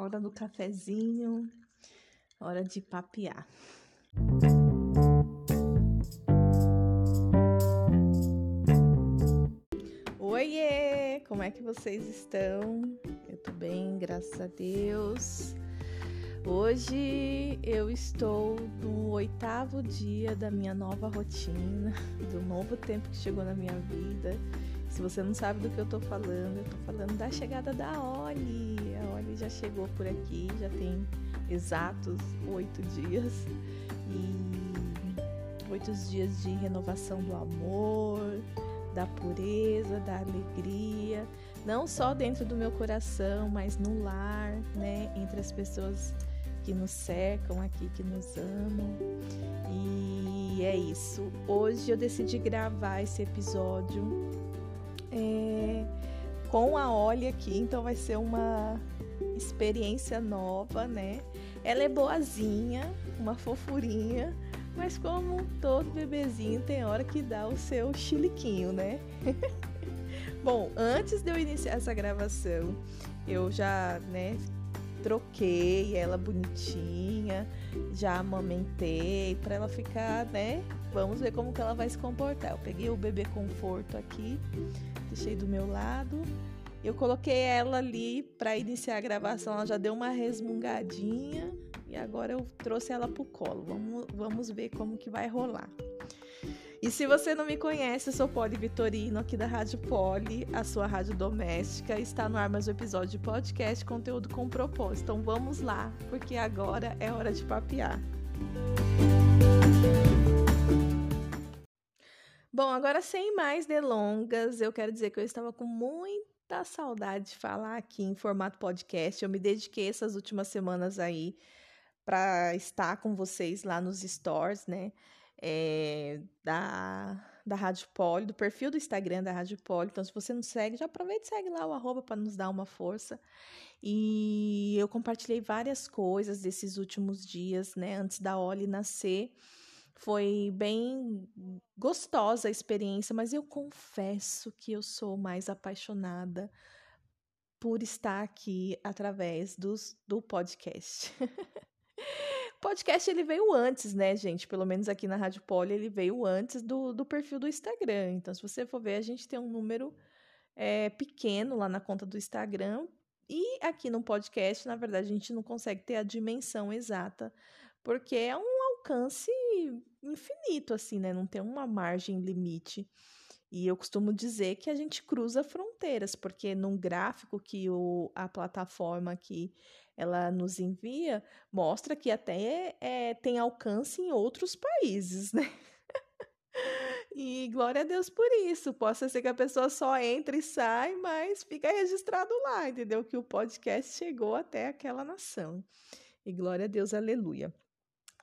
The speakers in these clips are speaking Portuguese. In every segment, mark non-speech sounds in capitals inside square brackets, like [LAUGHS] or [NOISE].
hora do cafezinho, hora de papear. Oiê! Como é que vocês estão? Eu tô bem, graças a Deus. Hoje eu estou no oitavo dia da minha nova rotina, do novo tempo que chegou na minha vida. Se você não sabe do que eu tô falando, eu tô falando da chegada da Oli. Já chegou por aqui, já tem exatos oito dias. E oito dias de renovação do amor, da pureza, da alegria, não só dentro do meu coração, mas no lar, né, entre as pessoas que nos cercam aqui, que nos amam. E é isso. Hoje eu decidi gravar esse episódio é, com a Olha aqui, então vai ser uma experiência nova, né? Ela é boazinha, uma fofurinha, mas como todo bebezinho tem hora que dá o seu chiliquinho, né? [LAUGHS] Bom, antes de eu iniciar essa gravação, eu já, né, troquei ela bonitinha, já amamentei para ela ficar, né? Vamos ver como que ela vai se comportar. Eu peguei o bebê conforto aqui, deixei do meu lado. Eu coloquei ela ali para iniciar a gravação, ela já deu uma resmungadinha e agora eu trouxe ela pro colo. Vamos, vamos ver como que vai rolar. E se você não me conhece, eu sou Poli Vitorino, aqui da Rádio Poli, a sua rádio doméstica. Está no ar mais um episódio de podcast, conteúdo com propósito. Então vamos lá, porque agora é hora de papear. Bom, agora sem mais delongas, eu quero dizer que eu estava com muita saudade de falar aqui em formato podcast. Eu me dediquei essas últimas semanas aí para estar com vocês lá nos stores, né? é, da, da Rádio Poli, do perfil do Instagram da Rádio Poli. Então, se você não segue, já aproveita e segue lá o arroba para nos dar uma força. E eu compartilhei várias coisas desses últimos dias, né? Antes da Oli nascer. Foi bem gostosa a experiência, mas eu confesso que eu sou mais apaixonada por estar aqui através dos, do podcast. [LAUGHS] podcast ele veio antes, né, gente? Pelo menos aqui na Rádio Poli ele veio antes do, do perfil do Instagram. Então, se você for ver, a gente tem um número é, pequeno lá na conta do Instagram. E aqui no podcast, na verdade, a gente não consegue ter a dimensão exata, porque é um alcance infinito, assim, né? Não tem uma margem limite. E eu costumo dizer que a gente cruza fronteiras, porque num gráfico que o, a plataforma aqui ela nos envia, mostra que até é, tem alcance em outros países, né? [LAUGHS] E glória a Deus por isso. Possa ser que a pessoa só entre e sai, mas fica registrado lá, entendeu? Que o podcast chegou até aquela nação. E glória a Deus, aleluia.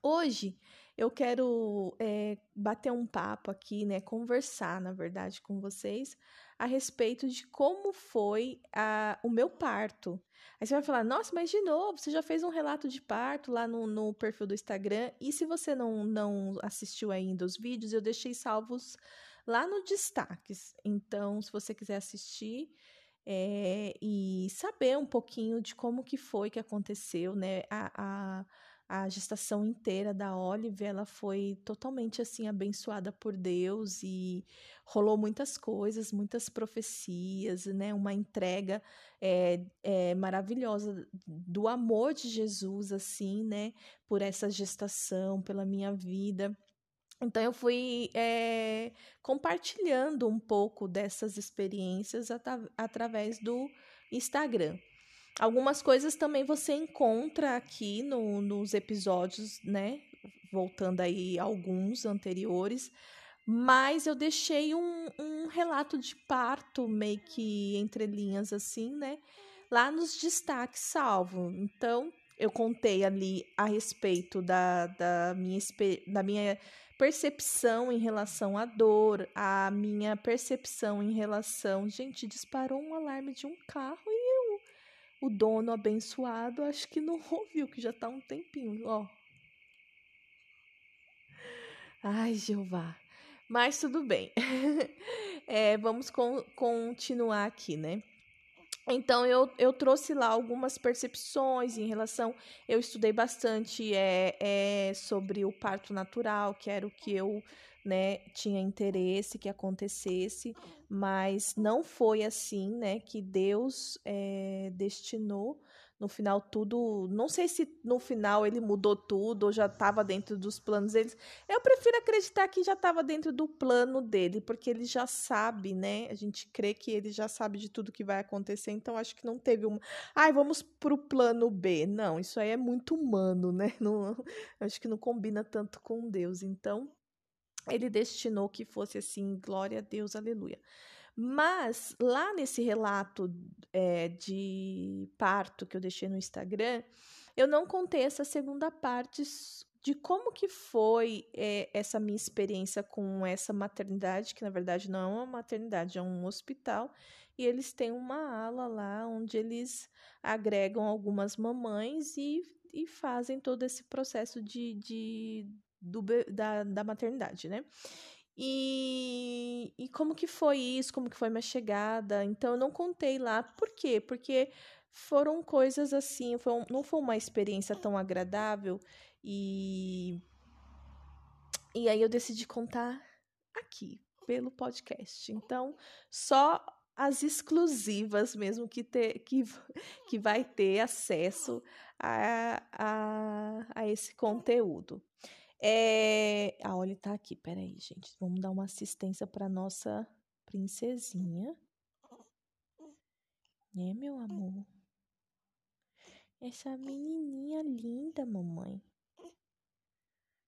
Hoje eu quero é, bater um papo aqui, né? Conversar, na verdade, com vocês a respeito de como foi a, o meu parto. Aí você vai falar, nossa, mas de novo, você já fez um relato de parto lá no, no perfil do Instagram. E se você não, não assistiu ainda os vídeos, eu deixei salvos lá no destaques. Então, se você quiser assistir é, e saber um pouquinho de como que foi que aconteceu, né? A, a, a gestação inteira da Olive, ela foi totalmente assim abençoada por Deus e rolou muitas coisas, muitas profecias, né? Uma entrega é, é, maravilhosa do amor de Jesus, assim, né? Por essa gestação, pela minha vida. Então eu fui é, compartilhando um pouco dessas experiências at através do Instagram. Algumas coisas também você encontra aqui no, nos episódios, né? Voltando aí alguns anteriores. Mas eu deixei um, um relato de parto, meio que entre linhas, assim, né? Lá nos destaques salvo. Então, eu contei ali a respeito da, da, minha, da minha percepção em relação à dor, a minha percepção em relação. Gente, disparou um alarme de um carro e o dono abençoado acho que não [LAUGHS] ouviu, que já tá um tempinho, ó. Ai, Jeová. Mas tudo bem. [LAUGHS] é, vamos con continuar aqui, né? Então eu, eu trouxe lá algumas percepções em relação. Eu estudei bastante é, é, sobre o parto natural, que era o que eu né, tinha interesse que acontecesse, mas não foi assim, né, que Deus é, destinou no final tudo. Não sei se no final ele mudou tudo ou já estava dentro dos planos deles. Eu prefiro acreditar que já estava dentro do plano dele, porque ele já sabe, né? A gente crê que ele já sabe de tudo que vai acontecer, então acho que não teve uma. Ai, vamos pro plano B. Não, isso aí é muito humano, né? [LAUGHS] Não, acho que não combina tanto com Deus. Então, ele destinou que fosse assim, glória a Deus, aleluia. Mas lá nesse relato é, de parto que eu deixei no Instagram, eu não contei essa segunda parte de como que foi é, essa minha experiência com essa maternidade, que na verdade não é uma maternidade, é um hospital, e eles têm uma ala lá onde eles agregam algumas mamães e, e fazem todo esse processo de, de do, da, da maternidade, né? E, e como que foi isso, como que foi minha chegada. Então eu não contei lá. Por quê? Porque foram coisas assim, foi um, não foi uma experiência tão agradável e e aí eu decidi contar aqui pelo podcast. Então, só as exclusivas mesmo que ter que, que vai ter acesso a, a, a esse conteúdo. É... A Oli tá aqui, peraí, gente. Vamos dar uma assistência pra nossa princesinha. Né, meu amor? Essa menininha linda, mamãe.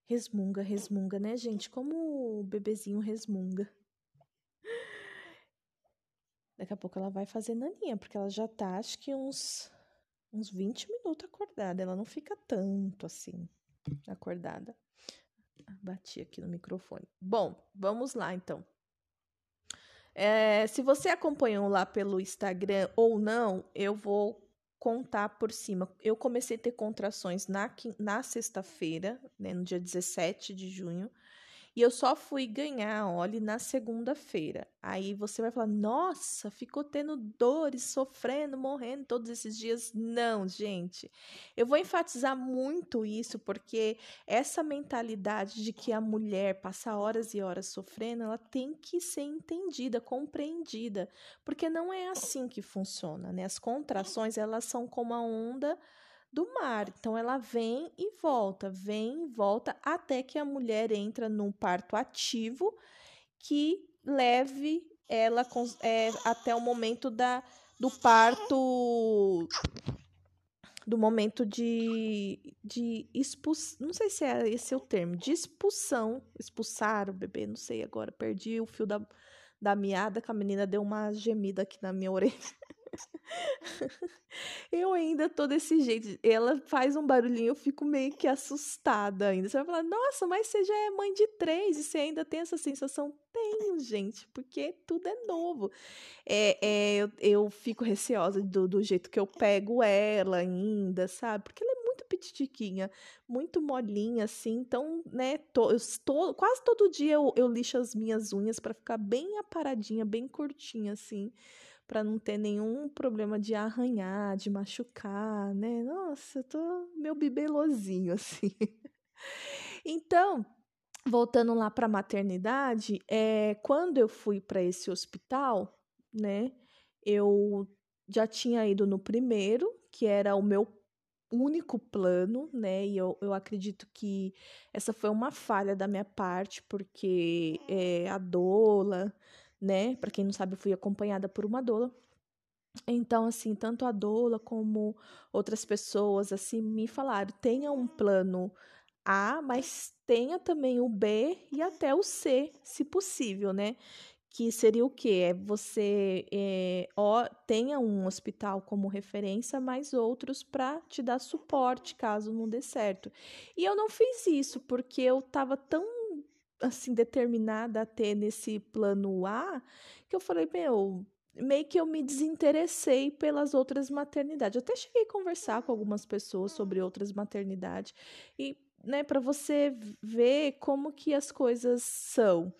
Resmunga, resmunga, né, gente? Como o bebezinho resmunga. Daqui a pouco ela vai fazer naninha, porque ela já tá, acho que uns, uns 20 minutos acordada. Ela não fica tanto assim, acordada. Bati aqui no microfone. Bom, vamos lá então. É, se você acompanhou lá pelo Instagram ou não, eu vou contar por cima. Eu comecei a ter contrações na, na sexta-feira, né, no dia 17 de junho. E eu só fui ganhar óleo na segunda-feira. Aí você vai falar: nossa, ficou tendo dores, sofrendo, morrendo todos esses dias. Não, gente. Eu vou enfatizar muito isso porque essa mentalidade de que a mulher passa horas e horas sofrendo, ela tem que ser entendida, compreendida. Porque não é assim que funciona, né? As contrações, elas são como a onda do mar. Então ela vem e volta, vem e volta até que a mulher entra num parto ativo que leve ela é, até o momento da, do parto do momento de, de expulsão, não sei se é esse o termo, de expulsão, expulsar o bebê, não sei agora, perdi o fio da, da meada, que a menina deu uma gemida aqui na minha [LAUGHS] orelha. [LAUGHS] eu ainda tô desse jeito. Ela faz um barulhinho, eu fico meio que assustada ainda. Você vai falar, nossa, mas você já é mãe de três e você ainda tem essa sensação? Tenho, gente, porque tudo é novo. É, é eu, eu fico receosa do, do jeito que eu pego ela ainda, sabe? Porque ela é muito petitiquinha, muito molinha, assim. Então, né, tô, eu estou, quase todo dia eu, eu lixo as minhas unhas para ficar bem aparadinha, bem curtinha, assim para não ter nenhum problema de arranhar, de machucar, né? Nossa, eu tô meu bibelozinho [LAUGHS] assim. então, voltando lá para a maternidade, é, quando eu fui para esse hospital, né? Eu já tinha ido no primeiro, que era o meu único plano, né? E eu, eu acredito que essa foi uma falha da minha parte, porque é, a doula né? Para quem não sabe, eu fui acompanhada por uma doula. Então, assim, tanto a doula como outras pessoas, assim, me falaram: tenha um plano A, mas tenha também o B e até o C, se possível, né? Que seria o quê? É você é, ó, tenha um hospital como referência, mas outros para te dar suporte caso não dê certo. E eu não fiz isso porque eu estava tão assim determinada a ter nesse plano A, que eu falei, meu, meio que eu me desinteressei pelas outras maternidades. Eu até cheguei a conversar com algumas pessoas sobre outras maternidades e, né, para você ver como que as coisas são.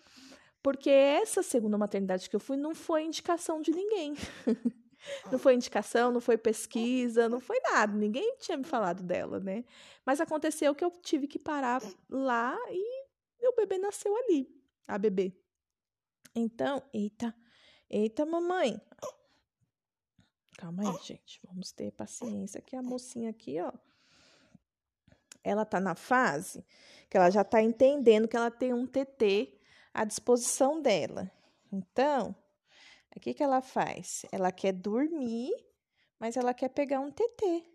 Porque essa segunda maternidade que eu fui não foi indicação de ninguém. [LAUGHS] Não foi indicação, não foi pesquisa, não foi nada. Ninguém tinha me falado dela, né? Mas aconteceu que eu tive que parar lá e meu bebê nasceu ali, a bebê. Então, eita, eita, mamãe. Calma aí, gente. Vamos ter paciência que a mocinha aqui, ó. Ela tá na fase que ela já tá entendendo que ela tem um TT à disposição dela. Então, o que, que ela faz? Ela quer dormir, mas ela quer pegar um TT.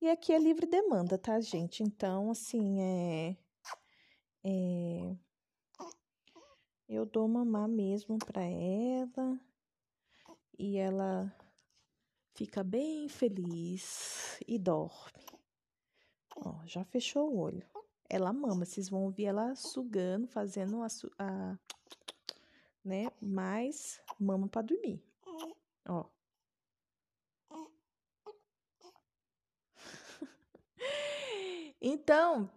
E aqui é livre demanda, tá, gente? Então, assim, é. É eu dou mamar mesmo pra ela. E ela fica bem feliz e dorme. Ó, já fechou o olho. Ela mama, vocês vão ouvir ela sugando, fazendo a, a né? Mais mama para dormir. Ó. [LAUGHS] então,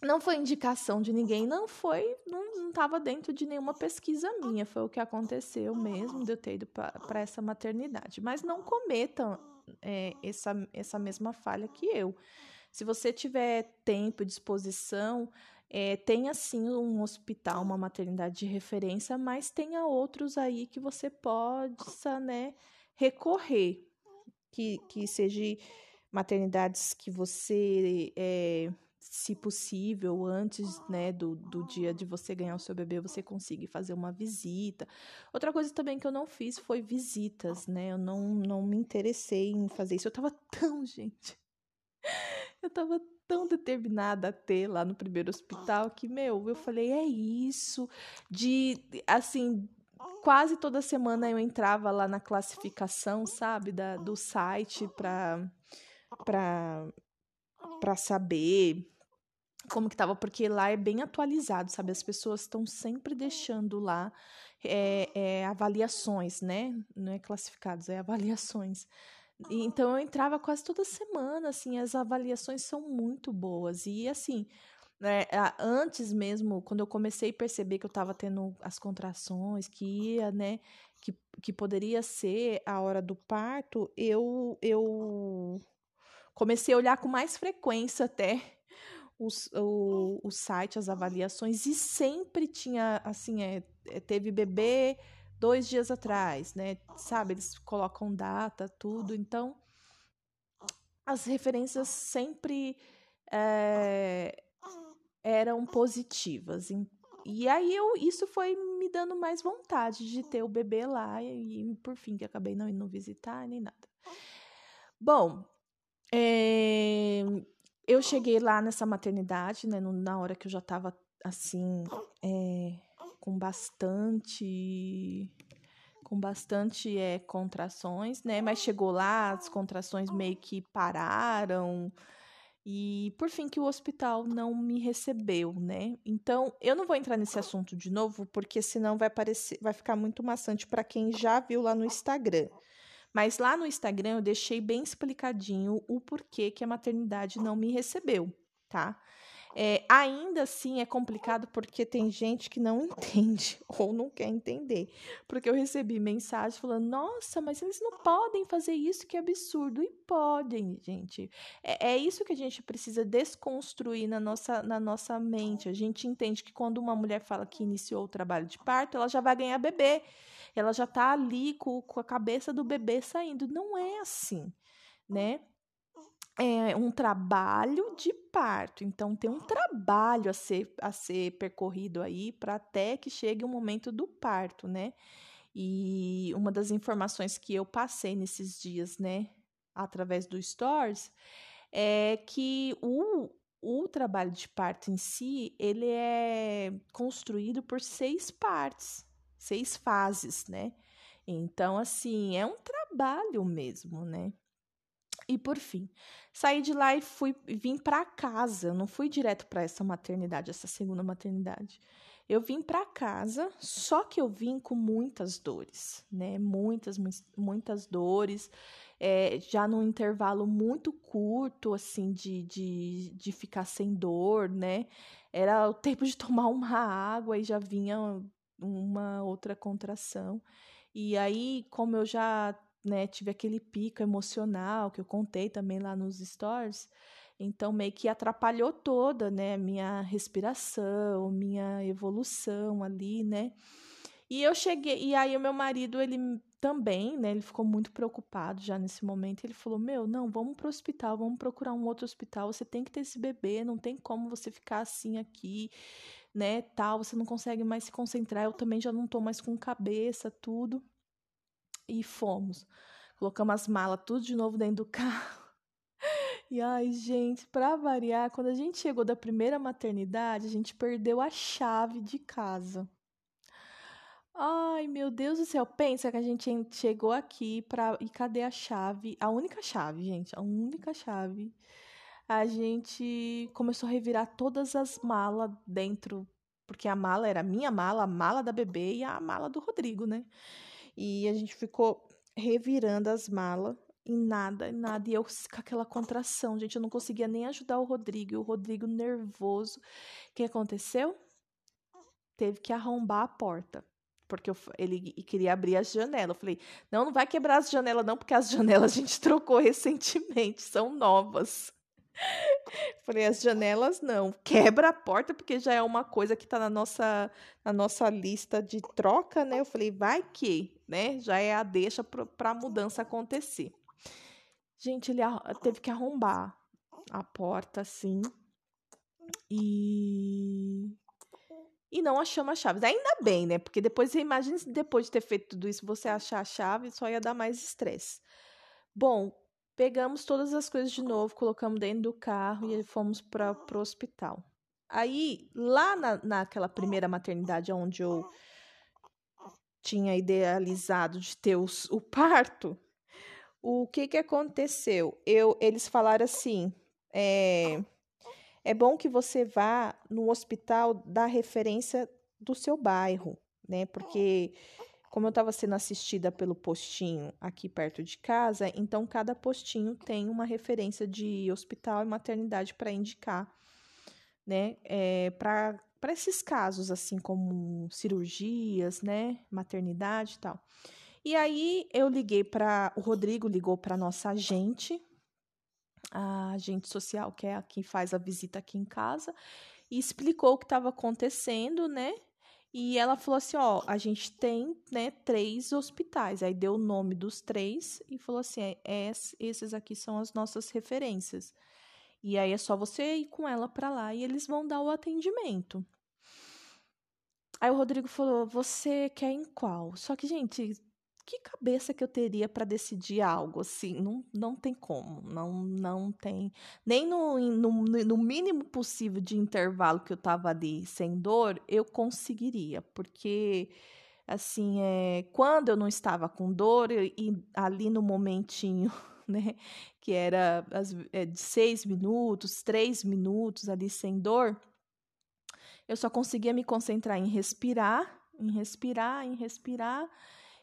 não foi indicação de ninguém, não foi, não estava dentro de nenhuma pesquisa minha, foi o que aconteceu mesmo de eu ter ido para essa maternidade. Mas não cometam é, essa, essa mesma falha que eu. Se você tiver tempo e disposição, é, tenha sim um hospital, uma maternidade de referência, mas tenha outros aí que você possa né, recorrer, que, que sejam maternidades que você, é, se possível, antes né, do, do dia de você ganhar o seu bebê, você consiga fazer uma visita. Outra coisa também que eu não fiz foi visitas, né? Eu não, não me interessei em fazer isso. Eu tava [LAUGHS] tão, gente. Eu tava tão determinada a ter lá no primeiro hospital que, meu, eu falei, é isso. De, assim, quase toda semana eu entrava lá na classificação, sabe, da, do site para para saber como que tava, porque lá é bem atualizado, sabe? As pessoas estão sempre deixando lá é, é, avaliações, né? Não é classificados, é avaliações então eu entrava quase toda semana, assim, as avaliações são muito boas. E assim, né, antes mesmo, quando eu comecei a perceber que eu estava tendo as contrações, que ia, né, que, que poderia ser a hora do parto, eu, eu comecei a olhar com mais frequência até os, o, o site, as avaliações, e sempre tinha, assim, é, teve bebê dois dias atrás, né? Sabe, eles colocam data, tudo. Então, as referências sempre é, eram positivas. E aí eu, isso foi me dando mais vontade de ter o bebê lá e, por fim que acabei não indo visitar nem nada. Bom, é, eu cheguei lá nessa maternidade, né, na hora que eu já estava assim, é, com bastante com bastante é, contrações, né? Mas chegou lá, as contrações meio que pararam. E por fim que o hospital não me recebeu, né? Então, eu não vou entrar nesse assunto de novo, porque senão vai parecer, vai ficar muito maçante para quem já viu lá no Instagram. Mas lá no Instagram eu deixei bem explicadinho o porquê que a maternidade não me recebeu, tá? É, ainda assim é complicado porque tem gente que não [LAUGHS] entende ou não quer entender. Porque eu recebi mensagem falando: nossa, mas eles não podem fazer isso, que absurdo. E podem, gente. É, é isso que a gente precisa desconstruir na nossa, na nossa mente. A gente entende que quando uma mulher fala que iniciou o trabalho de parto, ela já vai ganhar bebê. Ela já está ali com, com a cabeça do bebê saindo. Não é assim, né? É um trabalho de parto. Então, tem um trabalho a ser, a ser percorrido aí para até que chegue o momento do parto, né? E uma das informações que eu passei nesses dias, né, através do Stories, é que o, o trabalho de parto em si, ele é construído por seis partes, seis fases, né? Então, assim, é um trabalho mesmo, né? E por fim, saí de lá e fui vim para casa. Eu não fui direto para essa maternidade, essa segunda maternidade. Eu vim para casa, só que eu vim com muitas dores, né? Muitas, muitas dores. É, já num intervalo muito curto, assim, de, de, de ficar sem dor, né? Era o tempo de tomar uma água e já vinha uma outra contração. E aí, como eu já né, tive aquele pico emocional que eu contei também lá nos stories. Então meio que atrapalhou toda, né, minha respiração, minha evolução ali, né? E eu cheguei, e aí o meu marido, ele também, né, ele ficou muito preocupado já nesse momento. Ele falou: "Meu, não, vamos pro hospital, vamos procurar um outro hospital. Você tem que ter esse bebê, não tem como você ficar assim aqui, né, tal, você não consegue mais se concentrar. Eu também já não tô mais com cabeça, tudo". E fomos. Colocamos as malas tudo de novo dentro do [LAUGHS] carro. E ai, gente, para variar, quando a gente chegou da primeira maternidade, a gente perdeu a chave de casa. Ai, meu Deus do céu, pensa que a gente chegou aqui para e cadê a chave? A única chave, gente, a única chave. A gente começou a revirar todas as malas dentro, porque a mala era a minha mala, a mala da bebê e a mala do Rodrigo, né? E a gente ficou revirando as malas e nada, nada. E eu com aquela contração, gente, eu não conseguia nem ajudar o Rodrigo. E o Rodrigo nervoso. O que aconteceu? Teve que arrombar a porta. Porque eu, ele queria abrir as janelas. Eu falei, não, não vai quebrar as janelas, não, porque as janelas a gente [LAUGHS] trocou recentemente, são novas. [LAUGHS] Falei, as janelas não. Quebra a porta, porque já é uma coisa que está na nossa, na nossa lista de troca, né? Eu falei, vai que, né? Já é a deixa para a mudança acontecer. Gente, ele teve que arrombar a porta assim. E. E não achamos as chaves. Ainda bem, né? Porque depois imagina se depois de ter feito tudo isso você achar a chave, só ia dar mais estresse. Bom, pegamos todas as coisas de novo, colocamos dentro do carro e fomos para o hospital. Aí, lá na, naquela primeira maternidade onde eu tinha idealizado de ter os, o parto, o que que aconteceu? Eu, eles falaram assim, é, é bom que você vá no hospital da referência do seu bairro, né? Porque como eu estava sendo assistida pelo postinho aqui perto de casa, então cada postinho tem uma referência de hospital e maternidade para indicar, né? É, para para esses casos, assim como cirurgias, né? Maternidade e tal. E aí eu liguei para o Rodrigo ligou para nossa agente, a agente social que é a que faz a visita aqui em casa, e explicou o que estava acontecendo, né? E ela falou assim: ó, a gente tem né, três hospitais. Aí deu o nome dos três e falou assim: é, é esses aqui são as nossas referências. E aí é só você ir com ela para lá e eles vão dar o atendimento. Aí o Rodrigo falou: você quer em qual? Só que, gente, que cabeça que eu teria para decidir algo assim? Não, não tem como, não, não tem. Nem no, no, no mínimo possível de intervalo que eu estava ali sem dor, eu conseguiria, porque assim, é, quando eu não estava com dor, e ali no momentinho, [LAUGHS] [LAUGHS] né, que era as, é, de seis minutos, três minutos ali sem dor, eu só conseguia me concentrar em respirar, em respirar, em respirar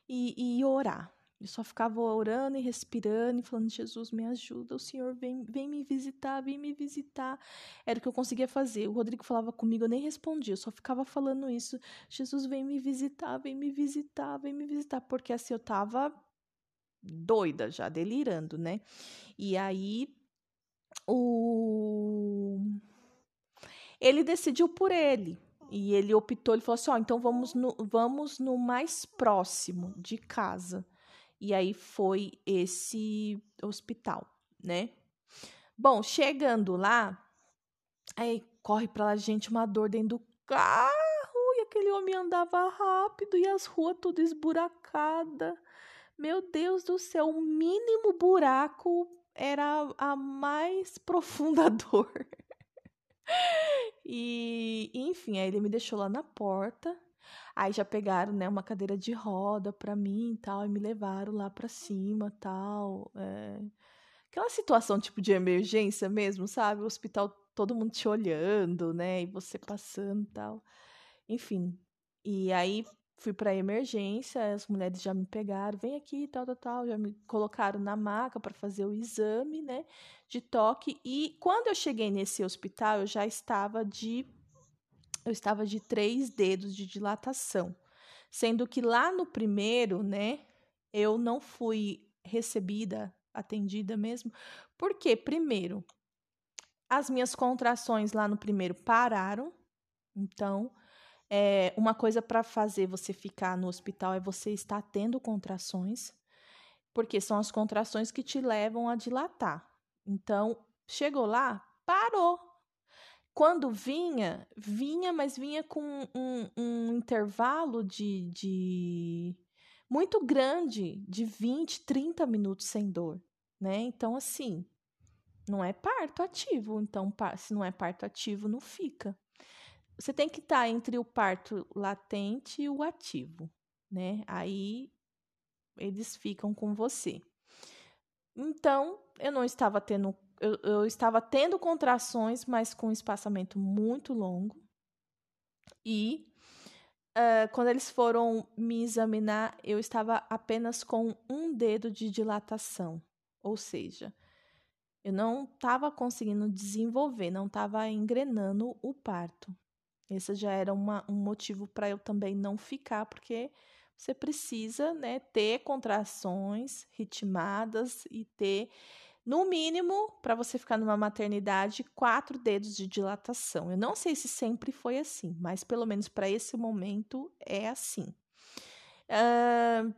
e, e orar. Eu só ficava orando e respirando e falando: Jesus, me ajuda, o Senhor vem, vem me visitar, vem me visitar. Era o que eu conseguia fazer. O Rodrigo falava comigo, eu nem respondia, eu só ficava falando isso: Jesus, vem me visitar, vem me visitar, vem me visitar. Porque assim eu tava doida já, delirando, né? E aí o. Ele decidiu por ele. E ele optou, ele falou assim: ó, então vamos no, vamos no mais próximo de casa. E aí foi esse hospital, né? Bom, chegando lá, aí corre pra lá, gente, uma dor dentro do carro, e aquele homem andava rápido e as ruas tudo esburacada. Meu Deus do céu, o mínimo buraco era a mais [LAUGHS] profunda dor. E, enfim, aí ele me deixou lá na porta. Aí já pegaram, né, uma cadeira de roda pra mim e tal, e me levaram lá pra cima tal. É... Aquela situação tipo de emergência mesmo, sabe? O hospital, todo mundo te olhando, né, e você passando tal. Enfim. E aí fui para emergência, as mulheres já me pegaram, vem aqui, tal, tal, tal, já me colocaram na maca para fazer o exame, né, de toque. E quando eu cheguei nesse hospital, eu já estava de eu estava de três dedos de dilatação, sendo que lá no primeiro, né, eu não fui recebida, atendida mesmo. Porque, primeiro, as minhas contrações lá no primeiro pararam. Então, é, uma coisa para fazer você ficar no hospital é você estar tendo contrações, porque são as contrações que te levam a dilatar. Então, chegou lá, parou. Quando vinha, vinha, mas vinha com um, um intervalo de, de muito grande, de 20, 30 minutos sem dor, né? Então, assim, não é parto ativo. Então, se não é parto ativo, não fica você tem que estar tá entre o parto latente e o ativo, né? Aí eles ficam com você. Então, eu não estava tendo, eu, eu estava tendo contrações, mas com um espaçamento muito longo. E uh, quando eles foram me examinar, eu estava apenas com um dedo de dilatação, ou seja, eu não estava conseguindo desenvolver, não estava engrenando o parto. Esse já era uma, um motivo para eu também não ficar, porque você precisa né, ter contrações ritmadas e ter, no mínimo, para você ficar numa maternidade, quatro dedos de dilatação. Eu não sei se sempre foi assim, mas pelo menos para esse momento é assim. Uh,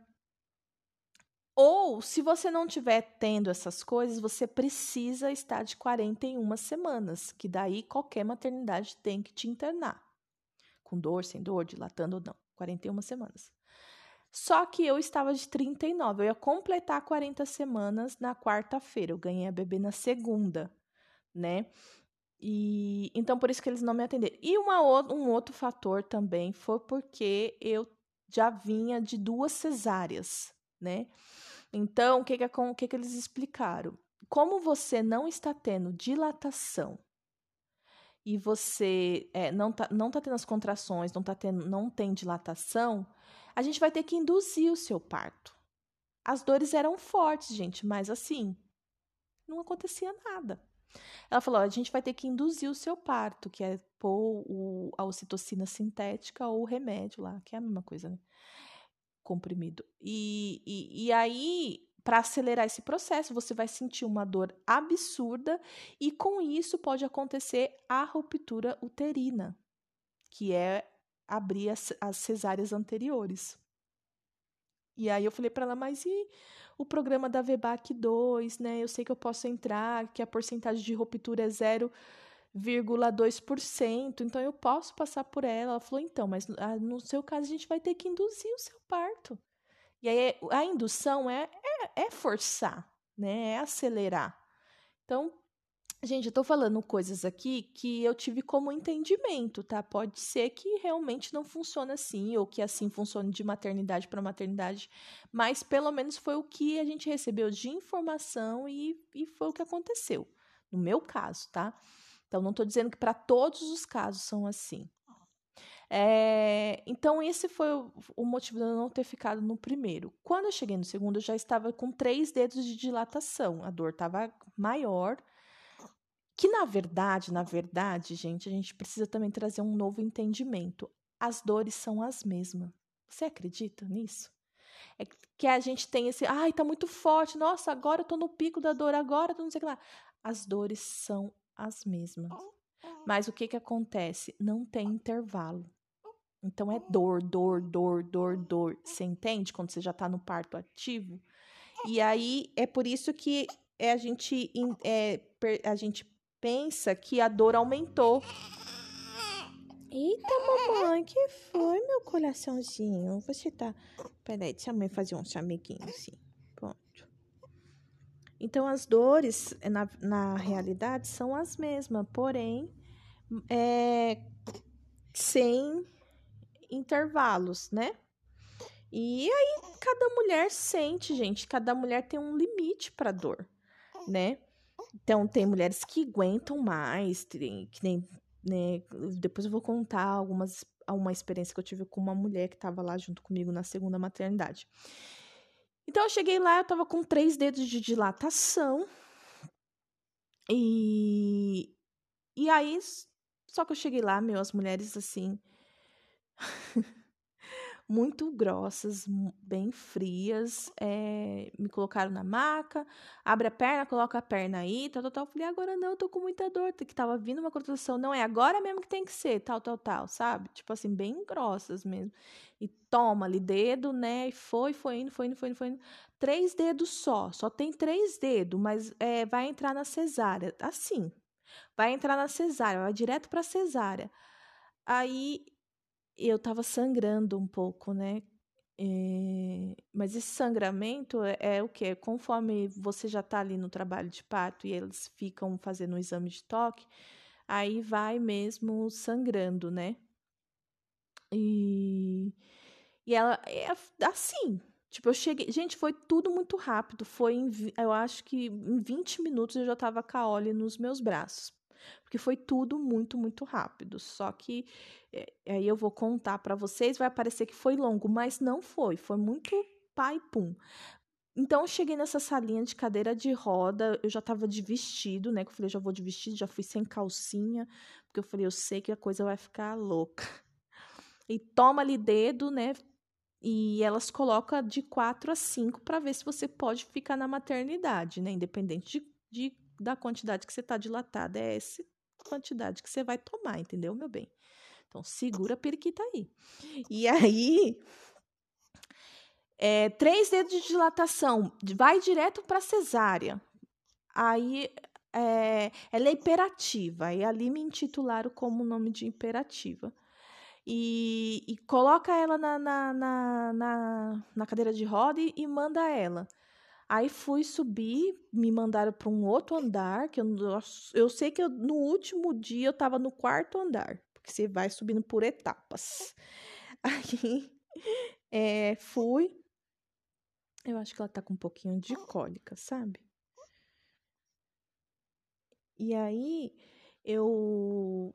ou, se você não estiver tendo essas coisas, você precisa estar de 41 semanas, que daí qualquer maternidade tem que te internar. Com dor, sem dor, dilatando ou não. 41 semanas. Só que eu estava de 39. Eu ia completar 40 semanas na quarta-feira. Eu ganhei a bebê na segunda, né? E então por isso que eles não me atenderam. E uma, um outro fator também foi porque eu já vinha de duas cesáreas, né? Então, o que, que, que, que eles explicaram? Como você não está tendo dilatação e você é, não, tá, não tá tendo as contrações, não, tá tendo, não tem dilatação, a gente vai ter que induzir o seu parto. As dores eram fortes, gente, mas assim, não acontecia nada. Ela falou: a gente vai ter que induzir o seu parto, que é pôr o, a ocitocina sintética ou o remédio lá, que é a mesma coisa, né? Comprimido. E, e, e aí, para acelerar esse processo, você vai sentir uma dor absurda e com isso pode acontecer a ruptura uterina, que é abrir as, as cesáreas anteriores. E aí eu falei para ela, mas e o programa da VBAC 2, né? Eu sei que eu posso entrar, que a porcentagem de ruptura é zero 0,2%, então eu posso passar por ela. Ela falou, então, mas ah, no seu caso a gente vai ter que induzir o seu parto. E aí a indução é, é, é forçar, né? É acelerar. Então, gente, eu tô falando coisas aqui que eu tive como entendimento, tá? Pode ser que realmente não funcione assim, ou que assim funcione de maternidade para maternidade, mas pelo menos foi o que a gente recebeu de informação e, e foi o que aconteceu. No meu caso, tá? Então, não estou dizendo que para todos os casos são assim. É, então, esse foi o, o, motivo de eu não ter ficado no primeiro. Quando eu cheguei no segundo, eu já estava com três dedos de dilatação. A dor estava maior. Que, na verdade, na verdade, gente, a gente precisa também trazer um novo entendimento. As dores são as mesmas. Você acredita nisso? É que a gente tem esse, ai, tá muito forte, nossa, agora eu tô no pico da dor, agora eu tô não sei o que lá. As dores são as mesmas. Mas o que que acontece? Não tem intervalo. Então é dor, dor, dor, dor, dor. Você entende quando você já está no parto ativo? E aí é por isso que é, a gente é, a gente pensa que a dor aumentou. Eita, mamãe, que foi, meu coraçãozinho? Você tá. Peraí, deixa a mãe fazer um chameguinho assim. Então, as dores, eh, na, na realidade, são as mesmas, porém, é, sem intervalos, né? E aí, cada mulher sente, gente, cada mulher tem um limite para dor, né? Então, tem mulheres que aguentam mais, que nem, né? Depois eu vou contar algumas, uma experiência que eu tive com uma mulher que estava lá junto comigo na segunda maternidade. Então eu cheguei lá, eu tava com três dedos de dilatação. E. E aí, só que eu cheguei lá, meu, as mulheres assim. [LAUGHS] muito grossas, bem frias. É, me colocaram na maca, abre a perna, coloca a perna aí, tal, tal, tal. Falei, agora não, tô com muita dor, que tava vindo uma contração. Não, é agora mesmo que tem que ser, tal, tal, tal, sabe? Tipo assim, bem grossas mesmo. E toma ali dedo, né? E foi, foi indo, foi indo, foi indo, foi indo. Três dedos só, só tem três dedos, mas é, vai entrar na cesárea. Assim, vai entrar na cesárea, vai direto pra cesárea. Aí eu tava sangrando um pouco, né? É, mas esse sangramento é, é o que? Conforme você já tá ali no trabalho de parto e eles ficam fazendo um exame de toque, aí vai mesmo sangrando, né? E, e ela é assim. Tipo, eu cheguei. Gente, foi tudo muito rápido. Foi, em, eu acho que em 20 minutos eu já tava com a Oli nos meus braços porque foi tudo muito, muito rápido. Só que é, aí eu vou contar para vocês, vai parecer que foi longo, mas não foi, foi muito pai pum. Então, eu cheguei nessa salinha de cadeira de roda, eu já tava de vestido, né? Que eu falei, já vou de vestido, já fui sem calcinha, porque eu falei, eu sei que a coisa vai ficar louca. E toma ali dedo, né? E elas colocam de 4 a 5 para ver se você pode ficar na maternidade, né? Independente de, de da quantidade que você está dilatada. É essa quantidade que você vai tomar, entendeu, meu bem? Então, segura a periquita aí. E [LAUGHS] aí, é, três dedos de dilatação, vai direto para cesárea. Aí, é, ela é imperativa, e ali me intitularam como nome de imperativa. E, e coloca ela na, na, na, na, na cadeira de roda e, e manda ela. Aí fui subir, me mandaram para um outro andar, que eu, eu sei que eu, no último dia eu estava no quarto andar, porque você vai subindo por etapas. [LAUGHS] Aí é, fui. Eu acho que ela tá com um pouquinho de cólica, sabe? E aí eu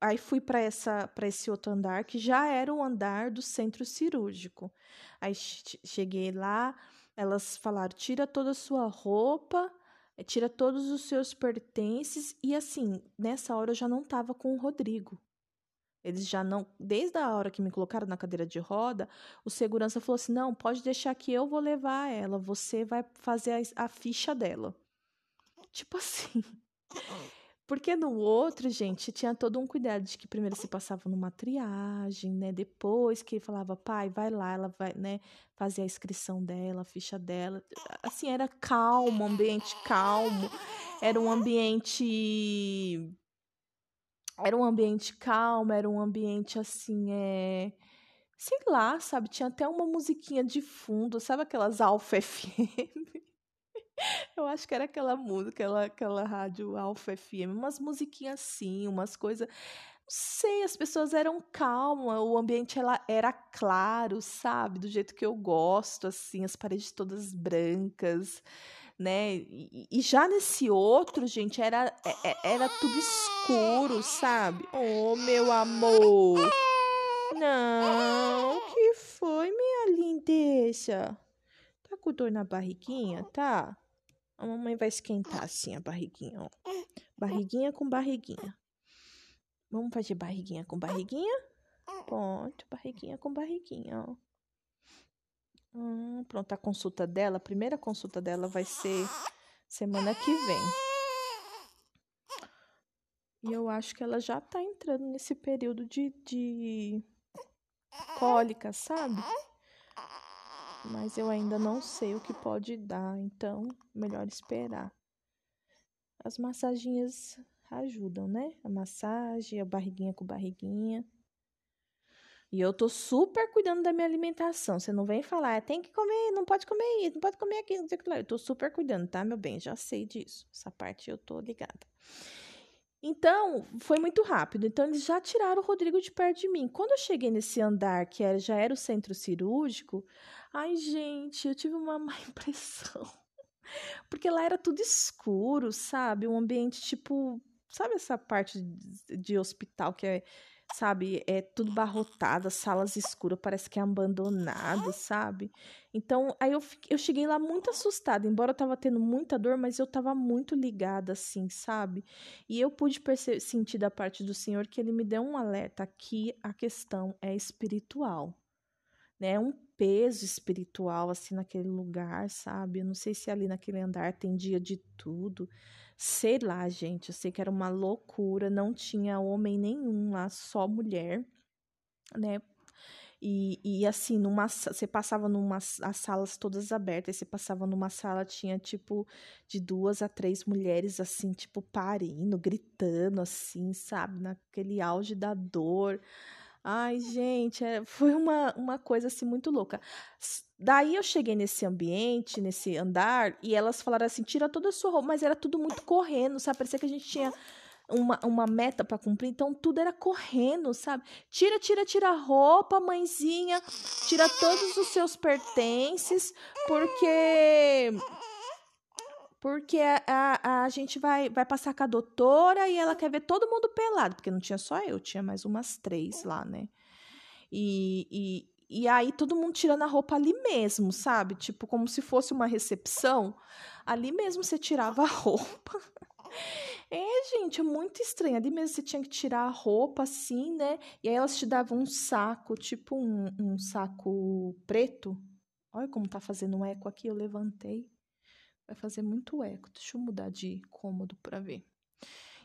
aí fui para essa para esse outro andar que já era o andar do centro cirúrgico. Aí cheguei lá, elas falaram: tira toda a sua roupa, eh, tira todos os seus pertences. E assim, nessa hora eu já não estava com o Rodrigo. Eles já não. Desde a hora que me colocaram na cadeira de roda, o segurança falou assim: não, pode deixar que eu vou levar ela, você vai fazer a, a ficha dela. Tipo assim. [LAUGHS] Porque no outro, gente, tinha todo um cuidado de que primeiro se passava numa triagem, né? Depois que falava, pai, vai lá, ela vai, né, fazer a inscrição dela, a ficha dela. Assim, era calmo, ambiente calmo. Era um ambiente era um ambiente calmo, era um ambiente assim, é sei lá, sabe, tinha até uma musiquinha de fundo, sabe aquelas Alfa [LAUGHS] FM? Eu acho que era aquela música, aquela, aquela rádio Alfa FM, umas musiquinhas assim, umas coisas. Não sei, as pessoas eram calmas, o ambiente ela era claro, sabe? Do jeito que eu gosto, assim, as paredes todas brancas, né? E, e já nesse outro, gente, era, é, é, era tudo escuro, sabe? Oh, meu amor! Não, que foi, minha lindeza? Tá com dor na barriguinha, tá? A mamãe vai esquentar assim a barriguinha, ó. Barriguinha com barriguinha. Vamos fazer barriguinha com barriguinha? Pronto, barriguinha com barriguinha, ó. Hum, pronto, a consulta dela, a primeira consulta dela vai ser semana que vem. E eu acho que ela já tá entrando nesse período de, de cólica, sabe? Mas eu ainda não sei o que pode dar, então melhor esperar. As massaginhas ajudam, né? A massagem, a barriguinha com barriguinha. E eu tô super cuidando da minha alimentação. Você não vem falar, tem que comer, não pode comer isso, não pode comer aquilo, não sei o que lá. Eu tô super cuidando, tá, meu bem? Já sei disso. Essa parte eu tô ligada. Então, foi muito rápido. Então, eles já tiraram o Rodrigo de perto de mim. Quando eu cheguei nesse andar, que era, já era o centro cirúrgico, ai, gente, eu tive uma [LAUGHS] má impressão. Porque lá era tudo escuro, sabe? Um ambiente tipo. Sabe essa parte de, de hospital que é sabe? É tudo barrotado, salas escuras, parece que é abandonado, sabe? Então, aí eu, eu cheguei lá muito assustada, embora eu tava tendo muita dor, mas eu tava muito ligada, assim, sabe? E eu pude sentir da parte do Senhor que ele me deu um alerta aqui, a questão é espiritual. Né? Um peso espiritual assim naquele lugar, sabe? Eu não sei se ali naquele andar tem dia de tudo. Sei lá, gente, eu sei que era uma loucura, não tinha homem nenhum lá, só mulher, né? E, e assim, numa, você passava numa as salas todas abertas, você passava numa sala, tinha tipo de duas a três mulheres assim, tipo parindo, gritando assim, sabe, naquele auge da dor. Ai, gente, é, foi uma, uma coisa assim muito louca. Daí eu cheguei nesse ambiente, nesse andar, e elas falaram assim: tira toda a sua roupa, mas era tudo muito correndo, sabe? Parecia que a gente tinha uma, uma meta para cumprir, então tudo era correndo, sabe? Tira, tira, tira a roupa, mãezinha, tira todos os seus pertences, porque porque a, a, a, gente vai, vai passar com a doutora e ela quer ver todo mundo pelado, porque não tinha só eu, tinha mais umas três lá, né? E, e, e aí todo mundo tirando a roupa ali mesmo, sabe? Tipo, como se fosse uma recepção. Ali mesmo você tirava a roupa. [LAUGHS] É, gente, é muito estranho. Ali mesmo você tinha que tirar a roupa assim, né? E aí elas te davam um saco, tipo um, um saco preto. Olha como tá fazendo um eco aqui, eu levantei. Vai fazer muito eco. Deixa eu mudar de cômodo para ver.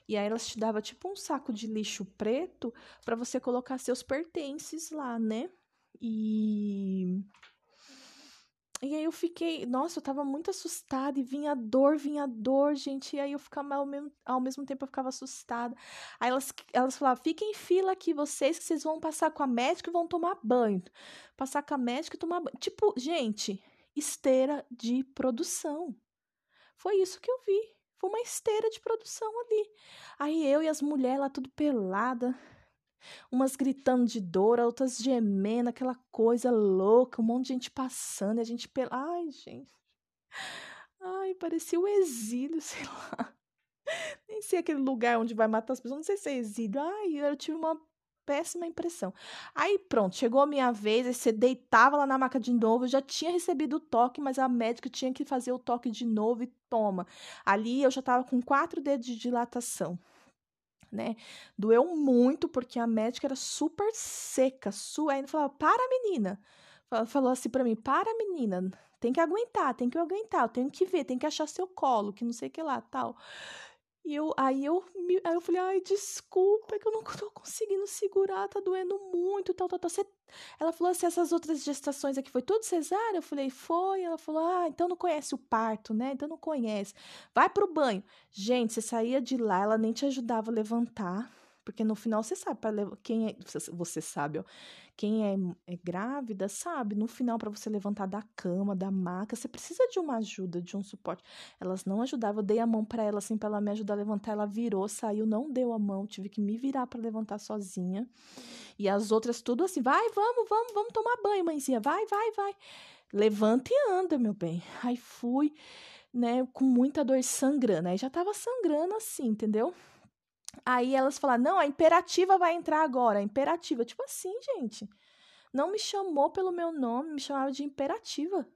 E aí elas te davam tipo um saco de lixo preto para você colocar seus pertences lá, né? E e aí eu fiquei, nossa, eu tava muito assustada e vinha dor, vinha dor, gente. E aí eu ficava ao mesmo, ao mesmo tempo eu ficava assustada. Aí elas, elas falavam: fiquem em fila aqui, vocês, que vocês vão passar com a médica e vão tomar banho. Passar com a médica e tomar banho. Tipo, gente, esteira de produção. Foi isso que eu vi. Foi uma esteira de produção ali. Aí eu e as mulheres lá tudo pelada, umas gritando de dor, outras gemendo, aquela coisa louca, um monte de gente passando, e a gente pel... Ai, gente. Ai, parecia o exílio, [LAUGHS] sei lá. Nem sei aquele lugar onde vai matar as pessoas, não sei se é exílio. Ai, eu tive uma péssima impressão. Aí pronto, chegou a minha vez, aí você deitava lá na maca de novo, eu já tinha recebido o toque, mas a médica tinha que fazer o toque de novo e toma. Ali eu já tava com quatro dedos de dilatação. Né? Doeu muito porque a médica era super seca, su... aí falava: "Para, menina". Falou assim para mim: "Para, menina, tem que aguentar, tem que aguentar, eu tenho que ver, tem que achar seu colo, que não sei o que lá, tal". E eu, aí eu, aí eu falei, ai, desculpa, é que eu não tô conseguindo segurar, tá doendo muito, tal, tal, tal. Você... Ela falou assim, essas outras gestações aqui foi tudo cesárea? Eu falei, foi. Ela falou, ah, então não conhece o parto, né? Então não conhece. Vai pro banho. Gente, você saía de lá, ela nem te ajudava a levantar, porque no final você sabe, para quem é, você sabe, ó, quem é, é grávida sabe, no final, para você levantar da cama, da maca, você precisa de uma ajuda, de um suporte. Elas não ajudavam, eu dei a mão para ela, assim, para ela me ajudar a levantar. Ela virou, saiu, não deu a mão, tive que me virar para levantar sozinha. E as outras, tudo assim, vai, vamos, vamos, vamos tomar banho, mãezinha, vai, vai, vai. Levanta e anda, meu bem. Aí fui, né, com muita dor sangrando. Aí já tava sangrando assim, entendeu? Aí elas falaram: não, a imperativa vai entrar agora. A imperativa. Tipo assim, gente. Não me chamou pelo meu nome, me chamava de imperativa.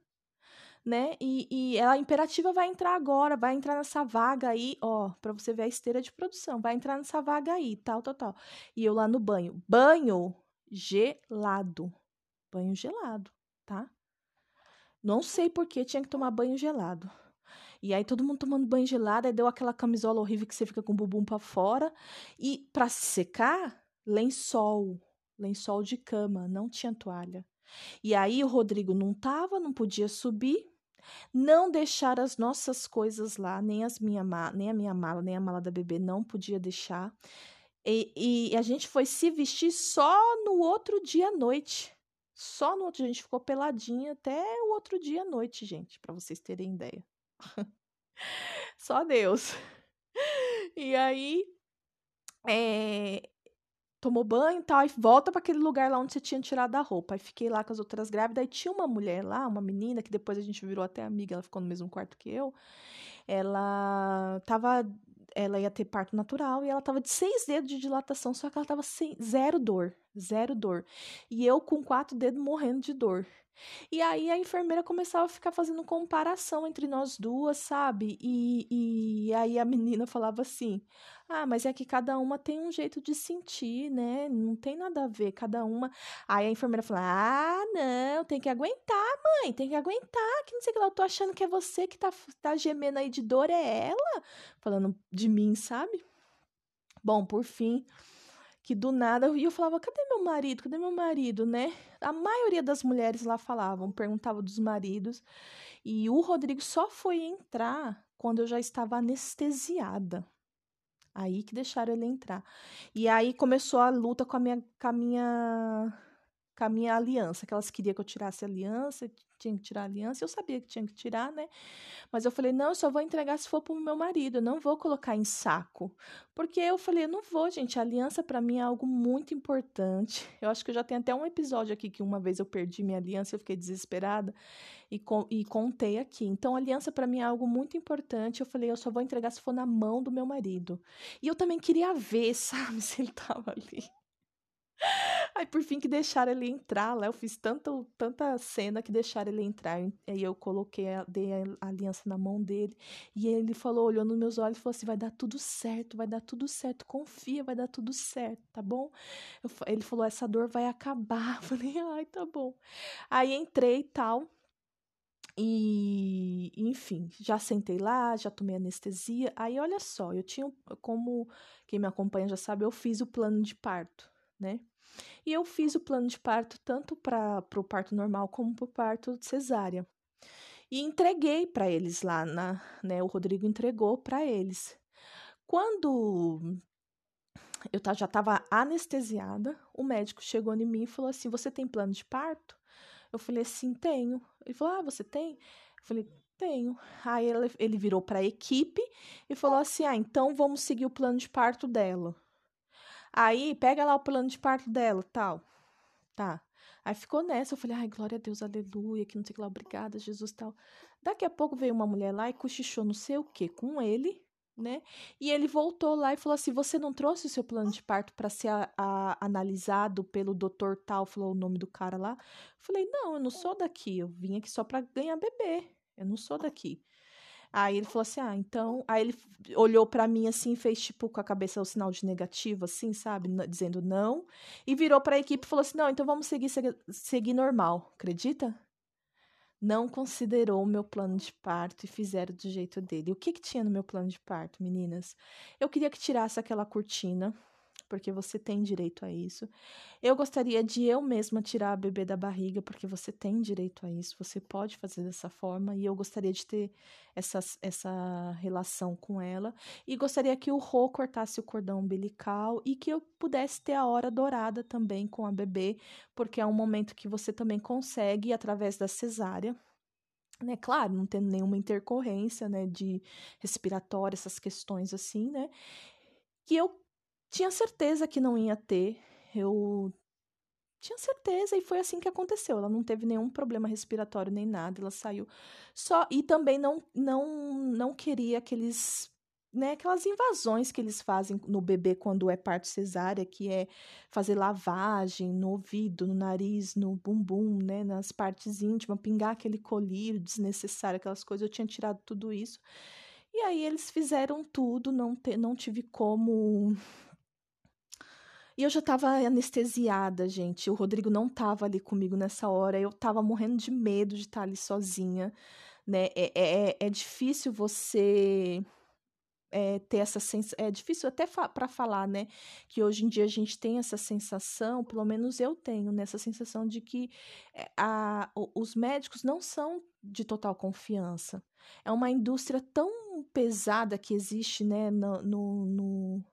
Né? E, e a imperativa vai entrar agora, vai entrar nessa vaga aí, ó, para você ver a esteira de produção, vai entrar nessa vaga aí, tal, tal, tal. E eu lá no banho, banho gelado, banho gelado, tá? Não sei por que tinha que tomar banho gelado. E aí todo mundo tomando banho gelado, aí deu aquela camisola horrível que você fica com o bumbum para fora. E para secar, lençol, lençol de cama, não tinha toalha. E aí o Rodrigo não tava, não podia subir, não deixar as nossas coisas lá, nem as minha nem a minha mala, nem a mala da bebê não podia deixar. E, e a gente foi se vestir só no outro dia à noite. Só no outro dia, a gente ficou peladinha até o outro dia à noite, gente, para vocês terem ideia. [LAUGHS] Só Deus. [LAUGHS] E aí, é, tomou banho e tal, e volta para aquele lugar lá onde você tinha tirado a roupa. Aí fiquei lá com as outras grávidas, aí tinha uma mulher lá, uma menina, que depois a gente virou até amiga, ela ficou no mesmo quarto que eu. Ela tava. Ela ia ter parto natural e ela tava de seis dedos de dilatação, só que ela tava sem zero dor, zero dor. E eu com quatro dedos morrendo de dor. E aí a enfermeira começava a ficar fazendo comparação entre nós duas, sabe? E, e aí a menina falava assim: Ah, mas é que cada uma tem um jeito de sentir, né? Não tem nada a ver, cada uma. Aí a enfermeira falou: Ah, não, tem que aguentar, mãe, tem que aguentar. Que não sei o que lá, eu tô achando que é você que tá, tá gemendo aí de dor, é ela? Falando de mim, sabe? Bom, por fim, que do nada, e eu falava, cadê meu marido? Cadê meu marido, né? A maioria das mulheres lá falavam, perguntava dos maridos. E o Rodrigo só foi entrar quando eu já estava anestesiada. Aí que deixaram ele entrar. E aí começou a luta com a minha, com a minha com a minha aliança, que elas queriam que eu tirasse a aliança, tinha que tirar a aliança, eu sabia que tinha que tirar, né? Mas eu falei, não, eu só vou entregar se for pro meu marido, eu não vou colocar em saco. Porque eu falei, eu não vou, gente, a aliança para mim é algo muito importante. [LAUGHS] Eu acho que eu já tenho até um episódio aqui que uma vez eu perdi minha aliança, eu fiquei desesperada e, e contei aqui. Então, aliança para mim é algo muito importante. Eu falei, eu só vou entregar se for na mão do meu marido. E eu também queria ver, [LAUGHS] sabe, se ele tava ali. [LAUGHS] Aí, por fim, que deixaram ele entrar lá. Eu fiz tanto, tanta cena que deixaram ele entrar. Aí eu coloquei, dei a aliança na mão dele. E ele falou, olhou nos meus olhos e falou assim: vai dar tudo certo, vai dar tudo certo. Confia, vai dar tudo certo, tá bom? Eu, ele falou: essa dor vai acabar. [LAUGHS] Eu falei: ai, tá bom. Aí entrei e tal. E, enfim, já sentei lá, já tomei anestesia. Aí, olha só, eu tinha, como quem me acompanha já sabe, eu fiz o plano de parto, né? E eu fiz o plano de parto tanto para o parto normal como para o parto cesárea. E entreguei para eles lá, na, né? O Rodrigo entregou para eles. Quando eu já estava anestesiada, o médico chegou em mim e falou assim: Você tem plano de parto? Eu falei assim: Tenho. Ele falou: Ah, você tem? Eu falei: Tenho. Aí ele, ele virou para a equipe e falou assim: Ah, então vamos seguir o plano de parto dela. Aí, pega lá o plano de parto dela, tal. Tá. Aí ficou nessa, eu falei, ai, glória a Deus, aleluia, que não sei o que lá, obrigada, Jesus, tal. Daqui a pouco veio uma mulher lá e cochichou não sei o que com ele, né? E ele voltou lá e falou assim: Você não trouxe o seu plano de parto para ser a, a, analisado pelo doutor tal? Falou o nome do cara lá. Eu falei: Não, eu não sou daqui. Eu vim aqui só para ganhar bebê. Eu não sou daqui. Aí ele falou assim: ah, então. Aí ele olhou para mim assim, fez tipo com a cabeça o sinal de negativo, assim, sabe? Dizendo não. E virou para a equipe e falou assim: não, então vamos seguir, seguir, normal. Acredita? Não considerou o meu plano de parto e fizeram do jeito dele. O que, que tinha no meu plano de parto, meninas? Eu queria que tirasse aquela cortina porque você tem direito a isso. Eu gostaria de eu mesma tirar a bebê da barriga, porque você tem direito a isso, você pode fazer dessa forma, e eu gostaria de ter essa, essa relação com ela. E gostaria que o Rô cortasse o cordão umbilical e que eu pudesse ter a hora dourada também com a bebê, porque é um momento que você também consegue, através da cesárea, né, claro, não tendo nenhuma intercorrência, né, de respiratória, essas questões assim, né, que eu tinha certeza que não ia ter. Eu tinha certeza e foi assim que aconteceu. Ela não teve nenhum problema respiratório nem nada, ela saiu só e também não não não queria aqueles né, aquelas invasões que eles fazem no bebê quando é parto cesárea, que é fazer lavagem no ouvido, no nariz, no bumbum, né, nas partes íntimas, pingar aquele colírio desnecessário, aquelas coisas. Eu tinha tirado tudo isso. E aí eles fizeram tudo, não, te, não tive como e eu já estava anestesiada, gente. O Rodrigo não estava ali comigo nessa hora. Eu estava morrendo de medo de estar tá ali sozinha, né? É, é, é, é difícil você é, ter essa sensação. É difícil até fa para falar, né? Que hoje em dia a gente tem essa sensação, pelo menos eu tenho, nessa né? sensação de que eh, a, os médicos não são de total confiança. É uma indústria tão pesada que existe, né, no, no, no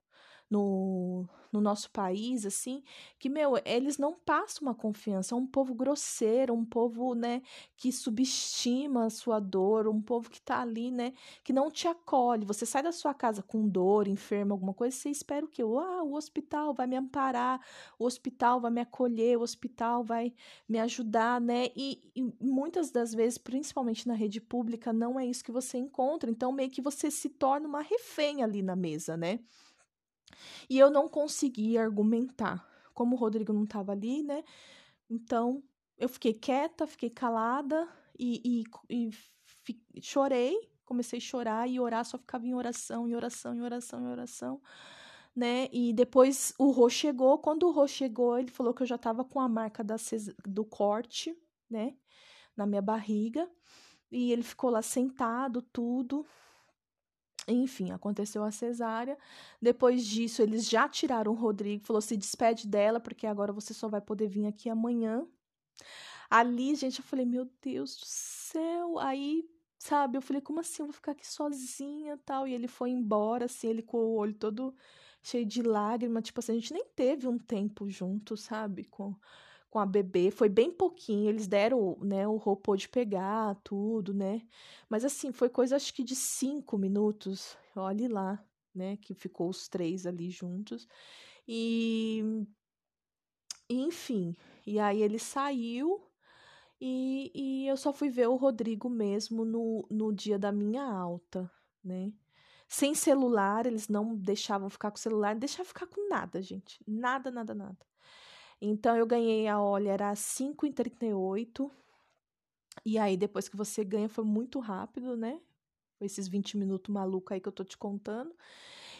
no, no nosso país, assim, que, meu, eles não passam uma confiança. É um povo grosseiro, um povo, né, que subestima a sua dor, um povo que tá ali, né, que não te acolhe. Você sai da sua casa com dor, enfermo, alguma coisa, você espera o quê? Ah, o hospital vai me amparar, o hospital vai me acolher, o hospital vai me ajudar, né? E, e muitas das vezes, principalmente na rede pública, não é isso que você encontra. Então, meio que você se torna uma refém ali na mesa, né? E eu não conseguia argumentar. Como o Rodrigo não estava ali, né? Então, eu fiquei quieta, fiquei calada e, e, e fi, chorei, comecei a chorar e orar, só ficava em oração, em oração, em oração, em oração, né? E depois o Rô chegou, quando o Rô chegou, ele falou que eu já tava com a marca da do corte, né, na minha barriga, e ele ficou lá sentado, tudo, enfim, aconteceu a cesárea. Depois disso, eles já tiraram o Rodrigo, falou: se despede dela, porque agora você só vai poder vir aqui amanhã. Ali, gente, eu falei: meu Deus do céu. Aí, sabe, eu falei: como assim? Eu vou ficar aqui sozinha tal. E ele foi embora, assim, ele com o olho todo cheio de lágrimas. Tipo assim, a gente nem teve um tempo junto, sabe? Com com a bebê, foi bem pouquinho, eles deram, né, o robô de pegar tudo, né, mas assim, foi coisa acho que de cinco minutos, olhe lá, né, que ficou os três ali juntos, e, enfim, e aí ele saiu, e, e eu só fui ver o Rodrigo mesmo no, no dia da minha alta, né, sem celular, eles não deixavam ficar com celular, não deixavam ficar com nada, gente, nada, nada, nada. Então eu ganhei a olha, era 5,38. E aí, depois que você ganha, foi muito rápido, né? Foi esses 20 minutos maluco aí que eu tô te contando.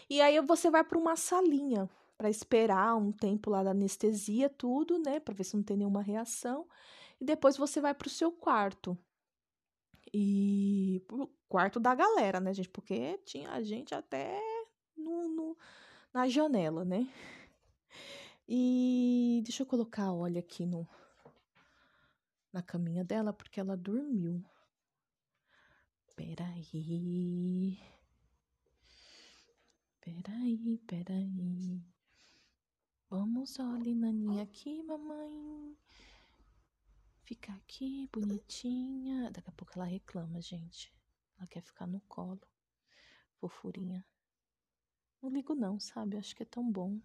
E aí você vai para uma salinha para esperar um tempo lá da anestesia, tudo, né? Para ver se não tem nenhuma reação. E depois você vai pro seu quarto. E pro quarto da galera, né, gente? Porque tinha gente até no, no na janela, né? E deixa eu colocar olha aqui no na caminha dela porque ela dormiu. Peraí. Peraí, peraí. Vamos, olha, naninha aqui, mamãe. Ficar aqui, bonitinha. Daqui a pouco ela reclama, gente. Ela quer ficar no colo. Fofurinha. Não ligo não, sabe? Acho que é tão bom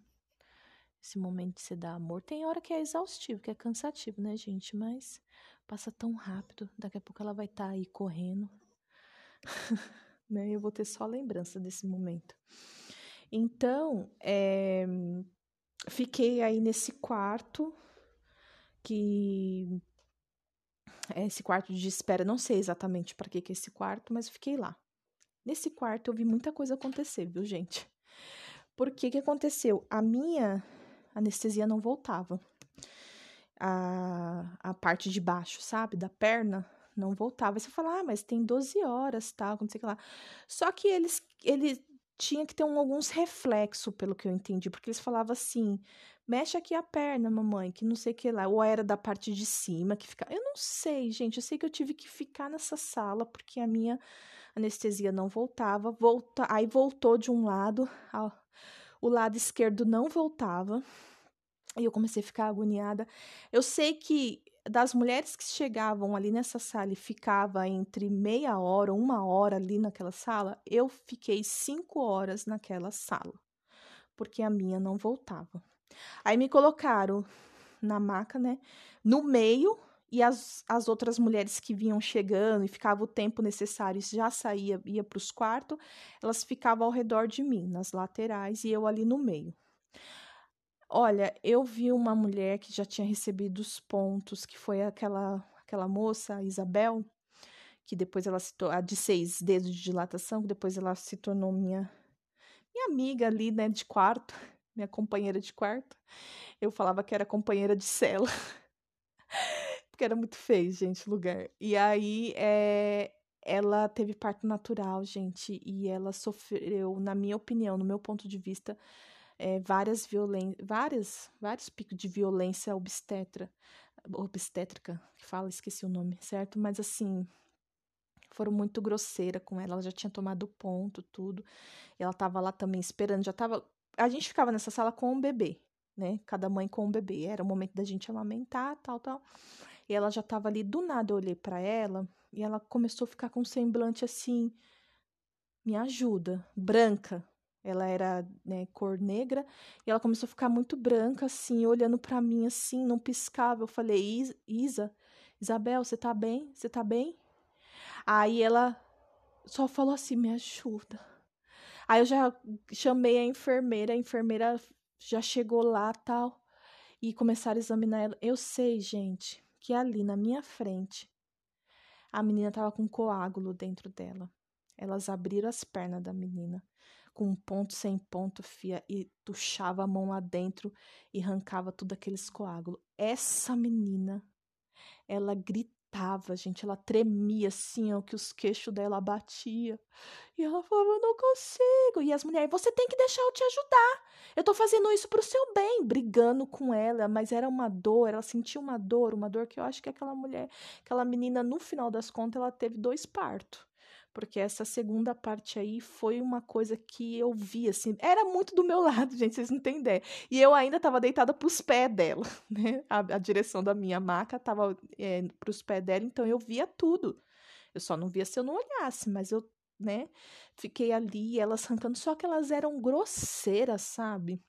esse momento de se dar amor. Tem hora que é exaustivo, que é cansativo, né, gente? Mas passa tão rápido. Daqui a pouco ela vai estar tá aí correndo. [LAUGHS] né? Eu vou ter só lembrança desse momento. Então, é, fiquei aí nesse quarto que é esse quarto de espera, não sei exatamente para que que é esse quarto, mas fiquei lá. Nesse quarto eu vi muita coisa acontecer, viu, gente? Por que aconteceu? A minha anestesia não voltava. A, a parte de baixo, sabe, da perna, não voltava. E você fala, ah, mas tem 12 horas, tal, não sei o que lá. Só que eles, ele tinha que ter um, alguns reflexos, pelo que eu entendi, porque eles falavam assim, mexe aqui a perna, mamãe, que não sei o que lá, ou era da parte de cima que fica. Eu não sei, gente, eu sei que eu tive que ficar nessa sala porque a minha anestesia não voltava, volta, aí voltou de um lado, o lado esquerdo não voltava. E eu comecei a ficar agoniada. Eu sei que das mulheres que chegavam ali nessa sala e ficava entre meia hora, uma hora ali naquela sala, eu fiquei cinco horas naquela sala, porque a minha não voltava. Aí me colocaram na maca, né, no meio, e as, as outras mulheres que vinham chegando e ficava o tempo necessário, já saía, ia para os quartos, elas ficavam ao redor de mim, nas laterais, e eu ali no meio. Olha, eu vi uma mulher que já tinha recebido os pontos, que foi aquela aquela moça, a Isabel, que depois ela se a de seis dedos de dilatação, que depois ela se tornou minha minha amiga ali, né, de quarto, [LAUGHS] minha companheira de quarto. Eu falava que era companheira de cela. [LAUGHS] Porque era muito feio, gente, o lugar. E aí, é, ela teve parto natural, gente, e ela sofreu, na minha opinião, no meu ponto de vista, é, várias violen várias, vários picos de violência obstetra, obstétrica, fala, esqueci o nome, certo? Mas assim, foram muito grosseira com ela, ela já tinha tomado ponto, tudo. Ela tava lá também esperando, já tava. A gente ficava nessa sala com um bebê, né? Cada mãe com um bebê. Era o momento da gente amamentar, tal, tal. E ela já tava ali, do nada eu olhei para ela e ela começou a ficar com um semblante assim, me ajuda, branca, ela era né, cor negra e ela começou a ficar muito branca, assim, olhando para mim, assim, não piscava. Eu falei, Isa, Isabel, você tá bem? Você tá bem? Aí ela só falou assim, me ajuda. Aí eu já chamei a enfermeira, a enfermeira já chegou lá tal e começaram a examinar ela. Eu sei, gente, que ali na minha frente a menina tava com coágulo dentro dela. Elas abriram as pernas da menina com um ponto sem ponto, fia, e tuchava a mão lá dentro e arrancava tudo aqueles coágulos. Essa menina, ela gritava, gente, ela tremia assim, ó, que os queixos dela batia. E ela falava, eu não consigo. E as mulheres, você tem que deixar eu te ajudar. Eu tô fazendo isso pro seu bem, brigando com ela, mas era uma dor, ela sentia uma dor, uma dor que eu acho que aquela mulher, aquela menina, no final das contas, ela teve dois partos porque essa segunda parte aí foi uma coisa que eu vi, assim, era muito do meu [LAUGHS] lado, gente, vocês não têm ideia. E eu ainda estava deitada pros pés dela, [LAUGHS] né? A, a direção da minha maca estava é, pros pés dela, então eu via tudo. Eu só não via se eu não olhasse, mas eu, né, fiquei ali, elas arrancando, só que elas eram grosseiras, sabe?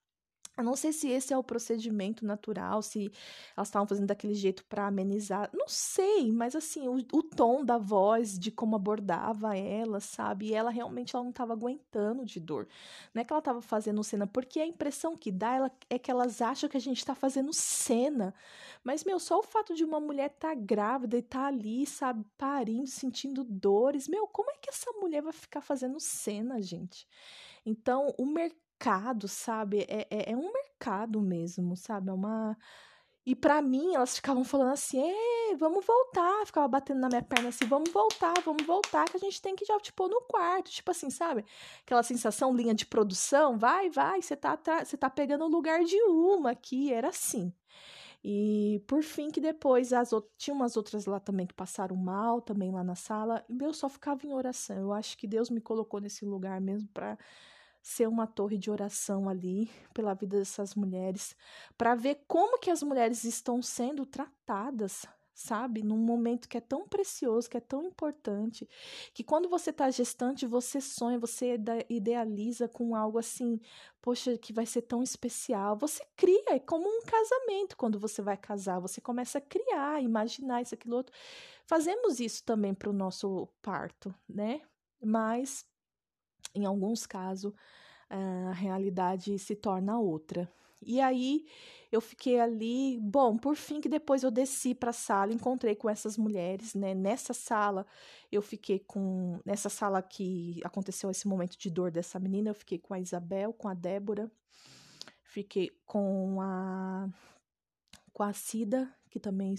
Eu não sei se esse é o procedimento natural, se elas estavam fazendo daquele jeito para amenizar. Não sei, mas assim, o, o, tom da voz, de como abordava ela, sabe? E ela realmente ela não estava aguentando de dor. Não é que ela estava fazendo cena, porque a impressão que dá ela, é que elas acham que a gente está fazendo cena. Mas, meu, só o fato de uma mulher estar tá grávida e estar tá ali, sabe, parindo, sentindo dores. Meu, como é que essa mulher vai ficar fazendo cena, gente? Então, o mercado mercado, sabe? É, é, é um mercado mesmo, sabe? É uma. E para mim, elas ficavam falando assim: é, vamos voltar. Ficava batendo na minha perna assim: vamos voltar, vamos voltar, que a gente tem que já, tipo, no quarto. Tipo assim, sabe? Aquela sensação, linha de produção: vai, vai, você tá, você tá pegando o lugar de uma aqui. Era assim. E por fim, que depois as outras, tinha umas outras lá também que passaram mal, também lá na sala. E eu só ficava em oração. Eu acho que Deus me colocou nesse lugar mesmo para ser uma torre de oração ali pela vida dessas mulheres, para ver como que as mulheres estão sendo tratadas, sabe? Num momento que é tão precioso, que é tão importante, que quando você está gestante, você sonha, você idealiza com algo assim, poxa, que vai ser tão especial. Você cria, é como um casamento quando você vai casar, você começa a criar, imaginar isso, aquilo outro. Fazemos isso também para o nosso parto, né? Mas em alguns casos, eh, a realidade se torna outra. E aí eu fiquei ali, bom, por fim que depois eu desci para a sala, encontrei com essas mulheres, né? Nessa sala eu fiquei com nessa sala que aconteceu esse momento de dor dessa menina, eu fiquei com a Isabel, com a Débora, fiquei com a com a Cida, que também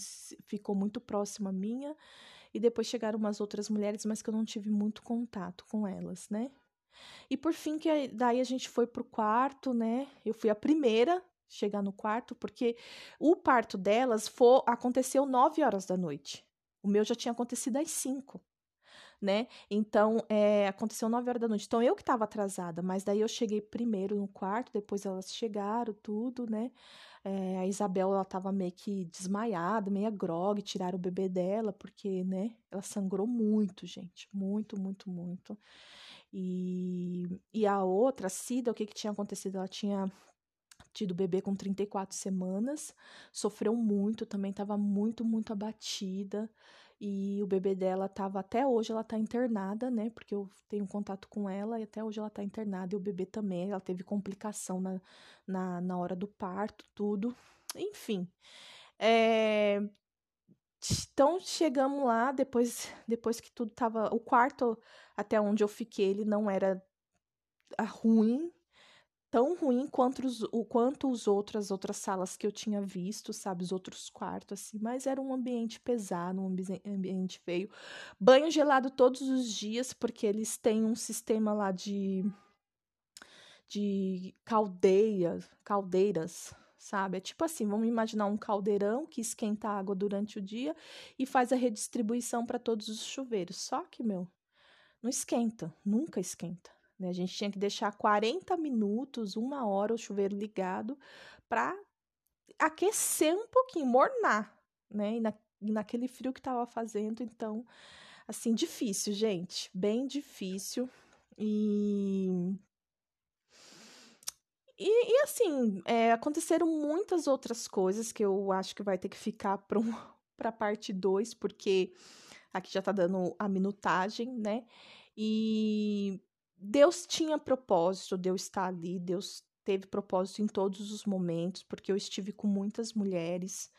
ficou muito próxima minha, e depois chegaram umas outras mulheres, mas que eu não tive muito contato com elas, né? E por fim, que daí a gente foi pro quarto, né? Eu fui a primeira chegar no quarto, porque o parto delas foi, aconteceu 9 horas da noite. O meu já tinha acontecido às 5. Né? Então, é, aconteceu 9 horas da noite. Então, eu que estava atrasada, mas daí eu cheguei primeiro no quarto, depois elas chegaram, tudo, né? É, a Isabel, ela tava meio que desmaiada, meio grog, tiraram o bebê dela, porque, né? Ela sangrou muito, gente. Muito, muito, muito. E, e a outra, a Cida, o que, que tinha acontecido? Ela tinha tido bebê com 34 semanas, sofreu muito, também estava muito, muito abatida. E o bebê dela estava até hoje, ela está internada, né? Porque eu tenho contato com ela e até hoje ela está internada. E o bebê também, ela teve complicação na, na, na hora do parto, tudo. Enfim. É, então chegamos lá, depois, depois que tudo tava. O quarto até onde eu fiquei, ele não era ah, ruim, tão ruim quanto os, o, quanto os outras outras salas que eu tinha visto, sabe? Os outros quartos, assim, mas era um ambiente pesado, um ambiente feio. Banho gelado todos os dias, porque eles têm um sistema lá de. de caldeiras, caldeiras sabe? É tipo assim, vamos imaginar um caldeirão que esquenta a água durante o dia e faz a redistribuição para todos os chuveiros. Só que, meu, não esquenta, nunca esquenta. Né? A gente tinha que deixar 40 minutos, uma hora o chuveiro ligado para aquecer um pouquinho, mornar, né? E na, naquele frio que estava fazendo, então, assim, difícil, gente, bem difícil. E e, e assim, é, aconteceram muitas outras coisas que eu acho que vai ter que ficar para um, [LAUGHS] a parte 2, porque aqui já está dando a minutagem, né? E Deus tinha propósito, Deus está ali, Deus teve propósito em todos os momentos, porque eu estive com muitas mulheres.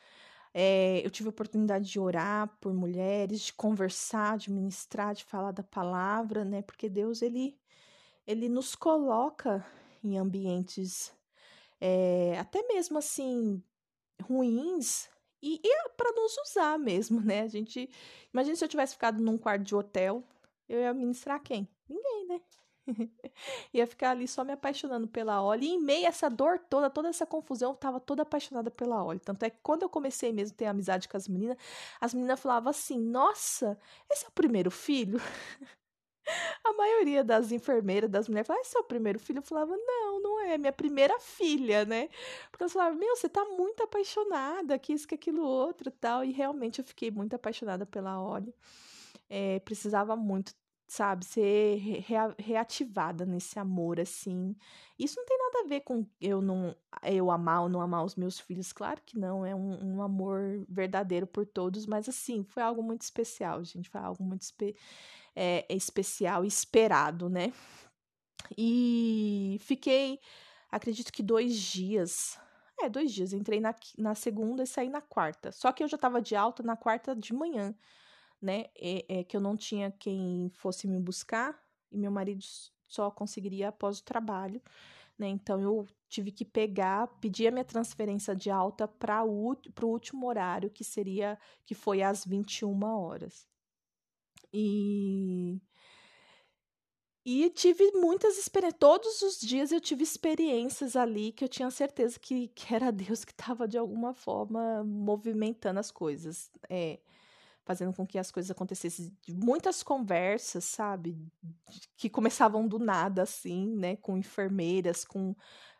É, eu tive a oportunidade de orar por mulheres, de conversar, de ministrar, de falar da palavra, né? Porque Deus, ele, ele nos coloca em ambientes é, até mesmo assim ruins e, e é para nos usar mesmo, né? A gente imagina se eu tivesse ficado num quarto de hotel, eu ia ministrar quem? Ninguém, né? [LAUGHS] ia ficar ali só me apaixonando pela Oli. E em meio a essa dor toda, toda essa confusão, eu tava toda apaixonada pela Oli. Tanto é que quando eu comecei mesmo a ter amizade com as meninas, as meninas falavam assim: Nossa, esse é o primeiro filho? [LAUGHS] a maioria das enfermeiras, das mulheres, falava, esse é o primeiro filho? Eu falava, não, não é, minha primeira filha, né? Porque elas falavam, meu, você tá muito apaixonada, que isso, que aquilo, outro tal. E realmente eu fiquei muito apaixonada pela Oli. É, precisava muito sabe, ser rea reativada nesse amor, assim. Isso não tem nada a ver com eu não eu amar ou não amar os meus filhos, claro que não, é um, um amor verdadeiro por todos, mas assim, foi algo muito especial, gente, foi algo muito espe é, especial esperado, né? E fiquei, acredito que dois dias, é, dois dias, entrei na, na segunda e saí na quarta, só que eu já tava de alta na quarta de manhã, né? É, é, que eu não tinha quem fosse me buscar e meu marido só conseguiria após o trabalho, né? Então eu tive que pegar, pedir a minha transferência de alta para o último horário, que seria que foi às 21 horas. E e tive muitas experiências. Todos os dias eu tive experiências ali que eu tinha certeza que, que era Deus que estava de alguma forma movimentando as coisas. É, fazendo com que as coisas acontecessem. Muitas conversas, sabe? Que começavam do nada, assim, né? Com enfermeiras, com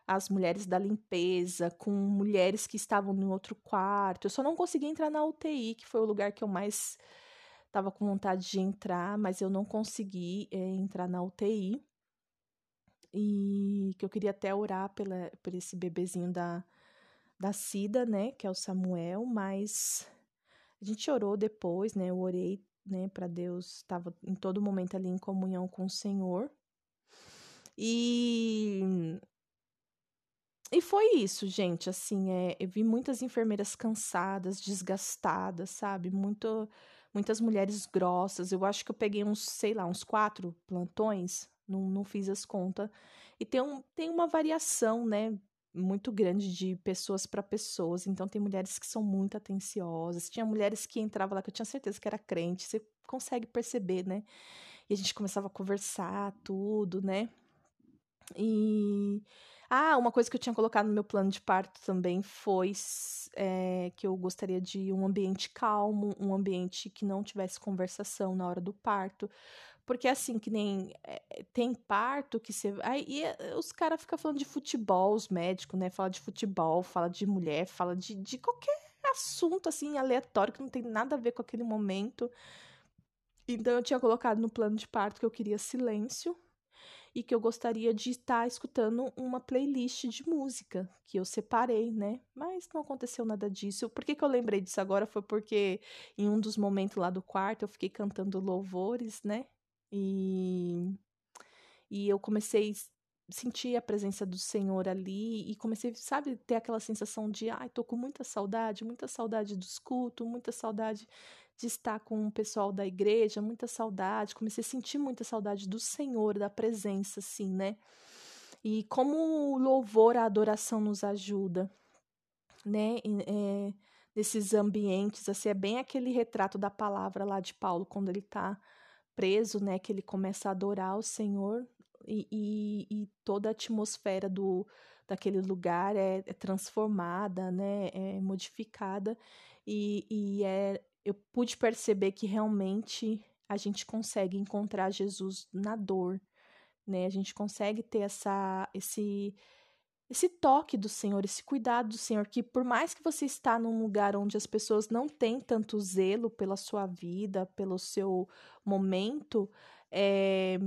as mulheres da limpeza, com mulheres que estavam em outro quarto. Eu só não consegui entrar na UTI, que foi o lugar que eu mais estava com vontade de entrar, mas eu não consegui é, entrar na UTI. E que eu queria até orar pela, por esse bebezinho da, da Cida, né? Que é o Samuel, mas a gente orou depois, né? Eu orei, né, para Deus, estava em todo momento ali em comunhão com o Senhor. E e foi isso, gente. Assim, é, eu vi muitas enfermeiras cansadas, desgastadas, sabe? Muito, muitas mulheres grossas. Eu acho que eu peguei uns, sei lá, uns quatro plantões, não, não fiz as contas. E tem, um, tem uma variação, né? muito grande de pessoas para pessoas. Então tem mulheres que são muito atenciosas. Tinha mulheres que entravam lá que eu tinha certeza que era crente. Você consegue perceber, né? E a gente começava a conversar tudo, né? E ah, uma coisa que eu tinha colocado no meu plano de parto também foi é, que eu gostaria de um ambiente calmo, um ambiente que não tivesse conversação na hora do parto, porque assim, que nem é, tem parto que você. Aí eh, os caras ficam falando de futebol, os médicos, né? Fala de futebol, fala de mulher, fala de, de qualquer assunto assim aleatório que não tem nada a ver com aquele momento. Então eu tinha colocado no plano de parto que eu queria silêncio e que eu gostaria de estar escutando uma playlist de música que eu separei, né? Mas não aconteceu nada disso. Por que, que eu lembrei disso agora? Foi porque em um dos momentos lá do quarto eu fiquei cantando louvores, né? E, e eu comecei a sentir a presença do Senhor ali e comecei, sabe, ter aquela sensação de, ai, tô com muita saudade, muita saudade dos cultos, muita saudade de estar com o pessoal da igreja, muita saudade, comecei a sentir muita saudade do Senhor, da presença, assim, né? E como o louvor, a adoração nos ajuda, né? É, nesses ambientes, assim, é bem aquele retrato da palavra lá de Paulo, quando ele está preso, né, que ele começa a adorar o Senhor e, e, e toda a atmosfera do daquele lugar é, é transformada, né, é modificada e, e é, eu pude perceber que realmente a gente consegue encontrar Jesus na dor, né? A gente consegue ter essa esse esse toque do Senhor, esse cuidado do Senhor, que por mais que você está num lugar onde as pessoas não têm tanto zelo pela sua vida, pelo seu momento, é,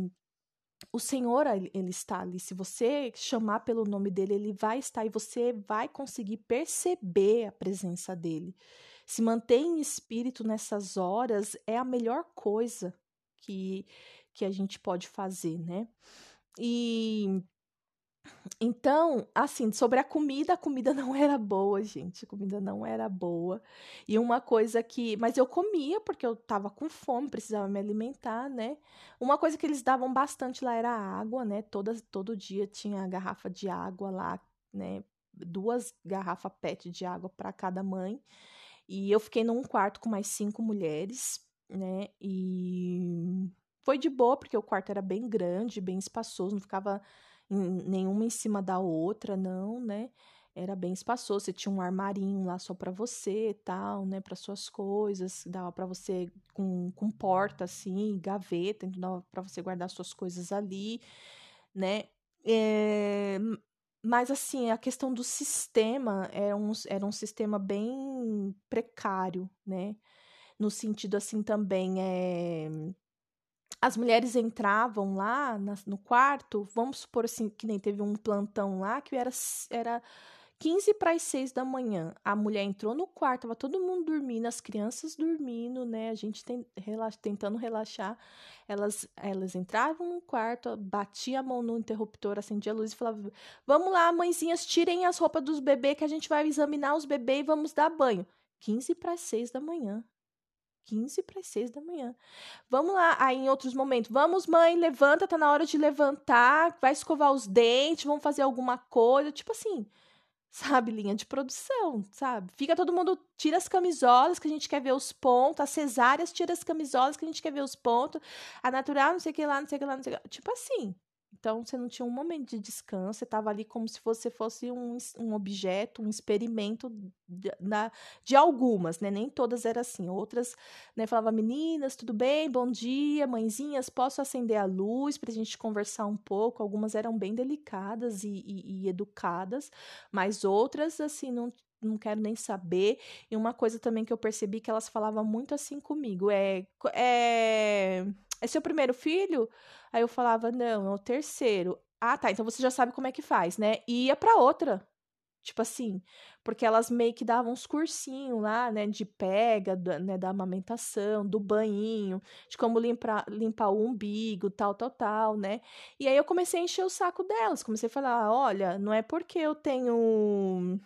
o Senhor, ele está ali. Se você chamar pelo nome dele, ele vai estar e você vai conseguir perceber a presença dele. Se manter em espírito nessas horas é a melhor coisa que, que a gente pode fazer, né? E Então, assim, sobre a comida, a comida não era boa, gente. A comida não era boa. E uma coisa que. Mas eu comia porque eu tava com fome, precisava me alimentar, né? Uma coisa que eles davam bastante lá era água, né? Toda, todo dia tinha garrafa de água lá, né? Duas garrafas PET de água para cada mãe. E eu fiquei num quarto com mais cinco mulheres, né? E foi de boa, porque o quarto era bem grande, bem espaçoso, não ficava nenhuma em cima da outra, não, né? Era bem espaçoso, você tinha um armarinho lá só para você, tal, né, para suas coisas, dava para você com, com porta assim, gaveta, então dava para você guardar suas coisas ali, né? É, mas assim, a questão do sistema era um, era um sistema bem precário, né? No sentido assim também é as mulheres entravam lá no quarto, vamos supor assim, que nem teve um plantão lá que era, era 15 para as 6 da manhã. A mulher entrou no quarto, tava todo mundo dormindo, as crianças dormindo, né? A gente tem, relax, tentando relaxar. Elas, elas entravam no quarto, batia a mão no interruptor, acendia a luz e falava: Vamos lá, mãezinhas, tirem as roupas dos bebês que a gente vai examinar os bebês e vamos dar banho. 15 para as 6 da manhã. 15 para as 6 da manhã. Vamos lá, aí em outros momentos. Vamos, mãe, levanta, tá na hora de levantar, vai escovar os dentes, vamos fazer alguma coisa. Tipo assim, sabe, linha de produção, sabe? Fica todo mundo, tira as camisolas que a gente quer ver os pontos, as cesáreas tira as camisolas que a gente quer ver os pontos, a natural não sei o que lá, não sei o que lá, não sei o que lá. Tipo assim, então você não tinha um momento de descanso, você estava ali como se você fosse um, um objeto, um experimento de, na, de algumas, né? Nem todas eram assim. Outras, né, falava, meninas, tudo bem? Bom dia, mãezinhas, posso acender a luz para a gente conversar um pouco? Algumas eram bem delicadas e, e, e educadas, mas outras, assim, não, não quero nem saber. E uma coisa também que eu percebi que elas falavam muito assim comigo é, é é seu primeiro filho? Aí eu falava, não, é o terceiro. Ah, tá, então você já sabe como é que faz, né? E ia pra outra. Tipo assim, porque elas meio que davam uns cursinhos lá, né, de pega, da, né, da amamentação, do banhinho, de como limpar, limpar o umbigo, tal, tal, tal, né? E aí eu comecei a encher o saco delas, comecei a falar, olha, não é porque eu tenho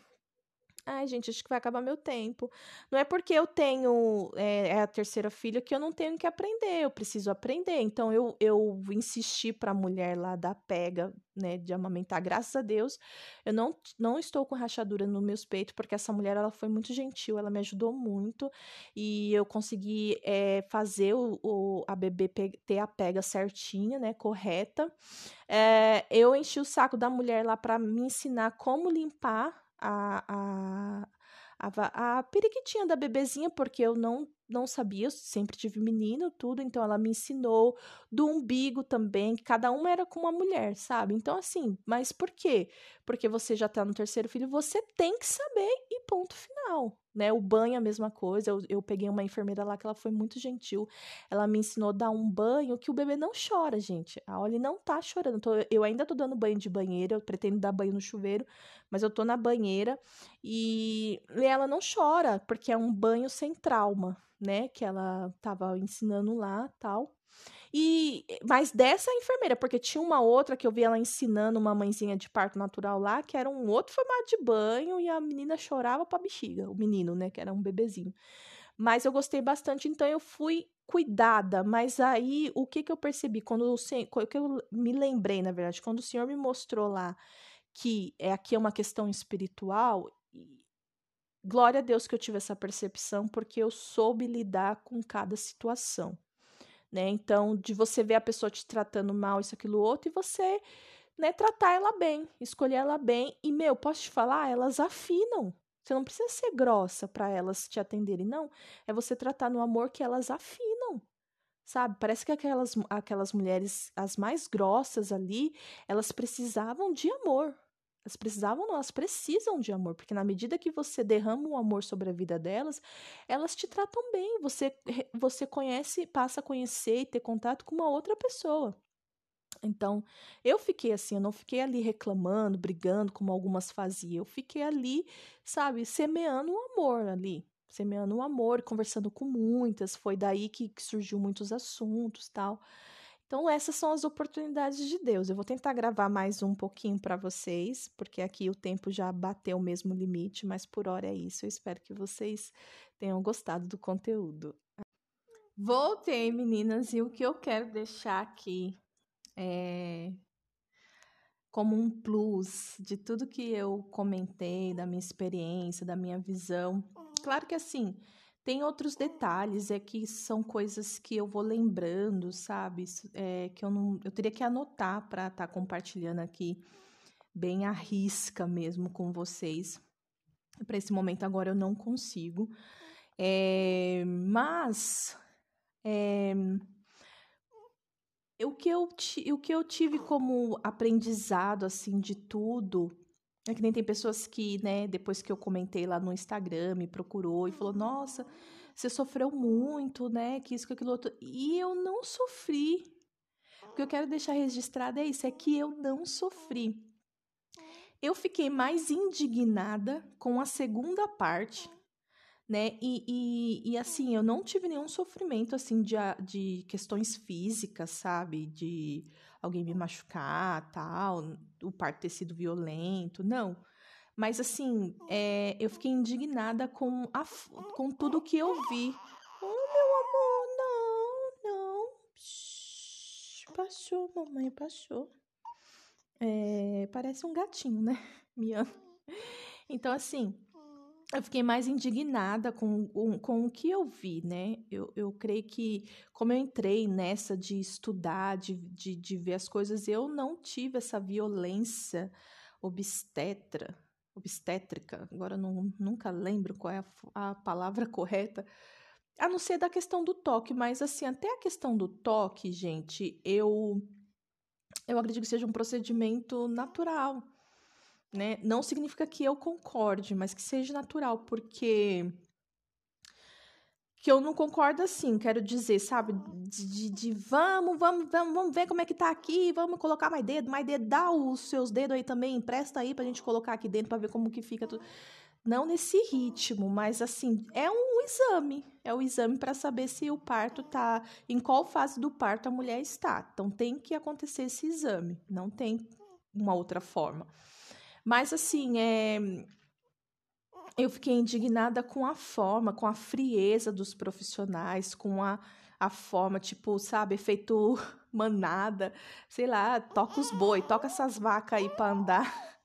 Ai, gente, acho que vai acabar meu tempo. Não é porque eu tenho é, é a terceira filha que eu não tenho que aprender, eu preciso aprender. Então eu, eu insisti para a mulher lá da pega, né, de amamentar. Graças a Deus, eu não, não estou com rachadura nos meus peitos, porque essa mulher ela foi muito gentil, ela me ajudou muito e eu consegui é, fazer o, o, a bebê ter a pega certinha, né, correta. É, eu enchi o saco da mulher lá para me ensinar como limpar a, a, a, a periquitinha da bebezinha, porque eu não não sabia, eu sempre tive menino, tudo, então ela me ensinou do umbigo também, que cada uma era com uma mulher, sabe? Então, assim, mas por quê? Porque você já tá no terceiro filho, você tem que saber e ponto final né? O banho a mesma coisa. Eu, eu peguei uma enfermeira lá que ela foi muito gentil. Ela me ensinou a dar um banho que o bebê não chora, gente. A Oli não tá chorando. Tô, eu ainda tô dando banho de banheira, eu pretendo dar banho no chuveiro, mas eu tô na banheira e ela não chora, porque é um banho sem trauma, né? Que ela tava ensinando lá, tal. E mas dessa enfermeira, porque tinha uma outra que eu vi ela ensinando uma mãezinha de parto natural lá, que era um outro formato de banho e a menina chorava para bexiga, o menino, né, que era um bebezinho. Mas eu gostei bastante, então eu fui cuidada, mas aí o que que eu percebi? Quando o o que eu me lembrei, na verdade, quando o senhor me mostrou lá que é aqui é uma questão espiritual, glória a Deus que eu tive essa percepção, porque eu soube lidar com cada situação né? Então, de você ver a pessoa te tratando mal, isso, aquilo, outro, e você, né, tratar ela bem, escolher ela bem. E, meu, posso te falar, elas afinam. Você não precisa ser grossa para elas te atenderem, não. É você tratar no amor que elas afinam. Sabe? Parece que aquelas, aquelas mulheres, as mais grossas ali, elas precisavam de amor. Elas precisavam, não, elas precisam de amor, porque na medida que você derrama um amor sobre a vida delas, elas te tratam bem. Você, você conhece, passa a conhecer e ter contato com uma outra pessoa. Então, eu fiquei assim, eu não fiquei ali reclamando, brigando, como algumas faziam. Eu fiquei ali, sabe, semeando o um amor ali, semeando o um amor, conversando com muitas. Foi daí que, que surgiu muitos assuntos tal. Então, essas são as oportunidades de Deus. Eu vou tentar gravar mais um pouquinho para vocês, porque aqui o tempo já bateu o mesmo limite, mas por hora é isso. Eu espero que vocês tenham gostado do conteúdo. Voltei, meninas, e o que eu quero deixar aqui é como um plus de tudo que eu comentei, da minha experiência, da minha visão. Claro que assim, tem outros detalhes, é que são coisas que eu vou lembrando, sabe? É, que eu não. Eu teria que anotar para estar tá compartilhando aqui bem à risca mesmo com vocês. Para esse momento agora eu não consigo. É, mas é, o, que eu, o que eu tive como aprendizado assim de tudo é que nem tem pessoas que, né, depois que eu comentei lá no Instagram, me procurou e falou: Nossa, você sofreu muito, né? Que isso, que aquilo outro. E eu não sofri. O que eu quero deixar registrado é isso: é que eu não sofri. Eu fiquei mais indignada com a segunda parte, né? E, e, e, assim, eu não tive nenhum sofrimento, assim, de, de questões físicas, sabe? De alguém me machucar, tal, o parto ter sido violento, não. Mas, assim, é, eu fiquei indignada com, a, com tudo que eu vi. Oh, meu amor, não, não. Shhh, baixou, mamãe, baixou. É, parece um gatinho, né? [LAUGHS] Miando. Então, assim, eu fiquei mais indignada com, com, com, o que eu vi, né? Eu, eu creio que, como eu entrei nessa de estudar, de, de, de ver as coisas, eu não tive essa violência obstetra, obstétrica, agora não, nunca lembro qual é a, a palavra [LAUGHS] correta, a não ser da questão do toque, mas assim, até a questão do toque, gente, eu, eu acredito que seja um procedimento natural né? Não significa que eu concorde, mas que seja natural, porque que eu não concordo assim, quero dizer, sabe, de, de, de, vamos, vamos, vamos, vamos ver como é que tá aqui, vamos colocar mais dedo, mais dedo, dá os seus dedos aí também, empresta aí pra gente colocar aqui dentro para ver como que fica tudo. Não nesse ritmo, mas assim, é um exame, é o um exame para saber se o parto tá, em qual fase do parto a mulher está. Então tem que acontecer esse exame, não tem uma outra forma. Mas assim, é... eu fiquei indignada com a forma, com a frieza dos profissionais, com a, a forma, tipo, sabe, feito [LAUGHS] manada, sei lá, toca os boi, toca essas vacas aí para andar.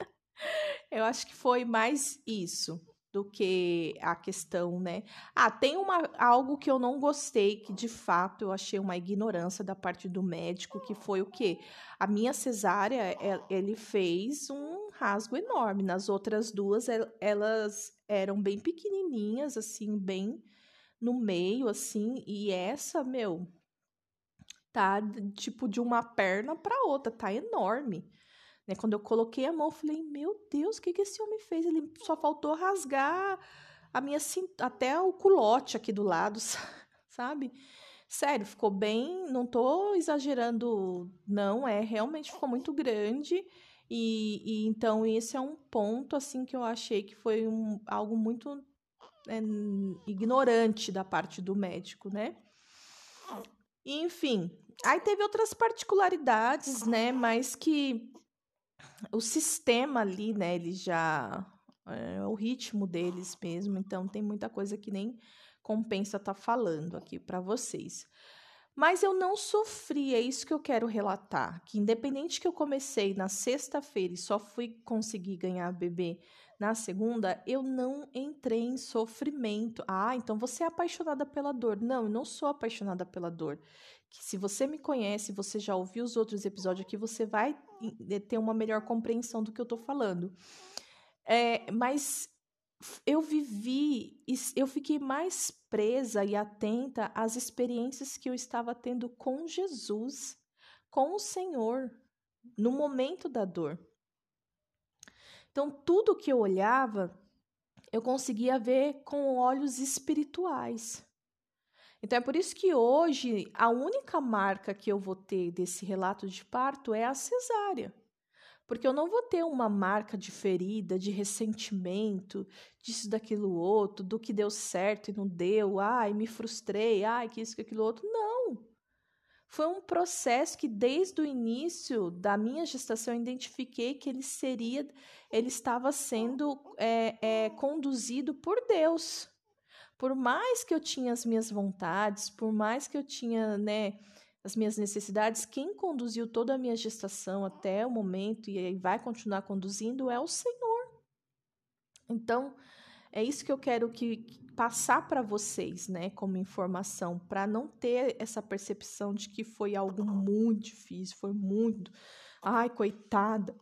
[LAUGHS] eu acho que foi mais isso do que a questão, né? Ah, tem uma, algo que eu não gostei, que de fato eu achei uma ignorância da parte do médico, que foi o quê? A minha cesárea, ele fez um rasgo enorme. Nas outras duas, elas eram bem pequenininhas, assim, bem no meio, assim, e essa, meu, tá tipo de uma perna para outra, tá enorme. Né? Quando eu coloquei a mão, eu falei, meu Deus, o que, que esse homem fez? Ele só faltou rasgar a minha até o culote aqui do lado, [LAUGHS] sabe? Sério, ficou bem, não tô exagerando, não, é, realmente ficou muito grande. E, e então esse é um ponto assim que eu achei que foi um, algo muito é, ignorante da parte do médico, né? enfim, aí teve outras particularidades, né? Mas que o sistema ali, né, ele já é o ritmo deles mesmo, então tem muita coisa que nem compensa estar tá falando aqui para vocês. Mas eu não sofri, é isso que eu quero relatar, que independente que eu comecei na sexta-feira e só fui conseguir ganhar bebê na segunda, eu não entrei em sofrimento. Ah, então você é apaixonada pela dor. Não, eu não sou apaixonada pela dor que se você me conhece, você já ouviu os outros episódios aqui, você vai eh, ter uma melhor compreensão do que eu tô falando. É, mas eu vivi, eu fiquei mais presa e atenta às experiências que eu estava tendo com Jesus, com o Senhor, no momento da dor. Então, tudo que eu olhava, eu conseguia ver com olhos espirituais. Então é por isso que hoje a única marca que eu vou ter desse relato de parto é a cesárea. Porque eu não vou ter uma marca de ferida, de ressentimento, disso, daquilo outro, do que deu certo e não deu, ai, me frustrei, ai, que isso, que aquilo outro. Não. foi um processo que desde o início da minha gestação eu identifiquei que ele seria, ele estava sendo é, é, conduzido por Deus. Por mais que eu tinha as minhas vontades, por mais que eu tinha, né, as minhas necessidades, quem conduziu toda a minha gestação até o momento e vai continuar conduzindo é o Senhor. Então, é isso que eu quero que passar para vocês, né, como informação, para não ter essa percepção de que foi algo muito difícil, foi muito, ai, coitada.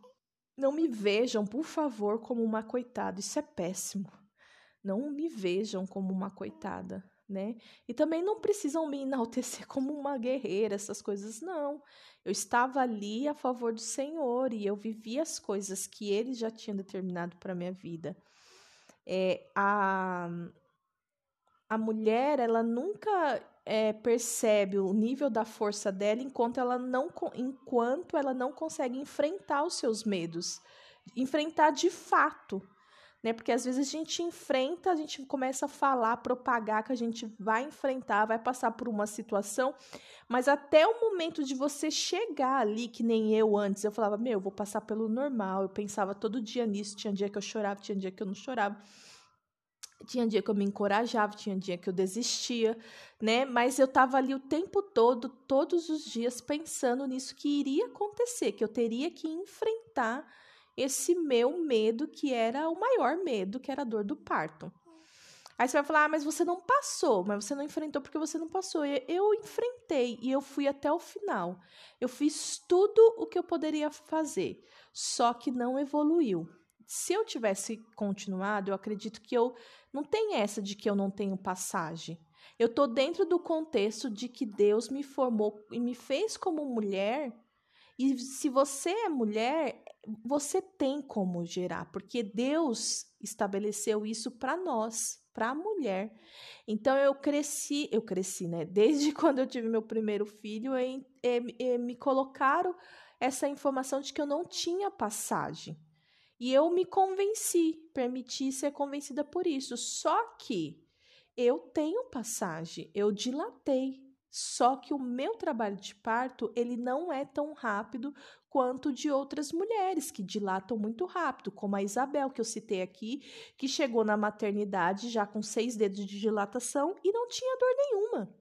Não me vejam, por favor, como uma coitada, isso é péssimo. Não me vejam como uma coitada, né? E também não precisam me enaltecer [LAUGHS] como uma guerreira, essas coisas não. Eu estava ali a favor do Senhor e eu vivi as coisas que ele já tinha determinado para minha vida. É, a, a mulher ela nunca é, percebe o nível da força dela enquanto ela não enquanto ela não consegue enfrentar os seus medos, enfrentar de fato, né? Porque às vezes a gente enfrenta, a gente começa a falar, propagar que a gente vai enfrentar, vai passar por uma situação, mas até o momento de você chegar ali, que nem eu antes, eu falava, meu, eu vou passar pelo normal, eu pensava todo dia nisso, tinha dia que eu chorava, tinha dia que eu não chorava. Tinha dia que eu me encorajava, tinha dia que eu desistia, né? Mas eu estava ali o tempo todo, todos os dias, pensando nisso que iria acontecer, que eu teria que enfrentar esse meu medo, que era o maior medo, que era a dor do parto. Aí você vai falar, ah, mas você não passou, mas você não enfrentou porque você não passou. Eu enfrentei e eu fui até o final. Eu fiz tudo o que eu poderia fazer, só que não evoluiu. Se eu tivesse continuado, eu acredito que eu não tem essa de que eu não tenho passagem. Eu tô dentro do contexto de que Deus me formou e me fez como mulher. E se você é mulher, você tem como gerar, porque Deus estabeleceu isso para nós, para a mulher. Então eu cresci, eu cresci, né? Desde [LAUGHS] quando eu tive meu primeiro filho, eu, eu, me colocaram essa informação de que eu não tinha passagem. E eu me convenci, permiti ser convencida por isso. Só que eu tenho passagem, eu dilatei. Só que o meu trabalho de parto, ele não é tão rápido quanto de outras mulheres que dilatam muito rápido, como a Isabel, que eu citei aqui, que chegou na maternidade já com seis dedos de dilatação e não tinha dor nenhuma.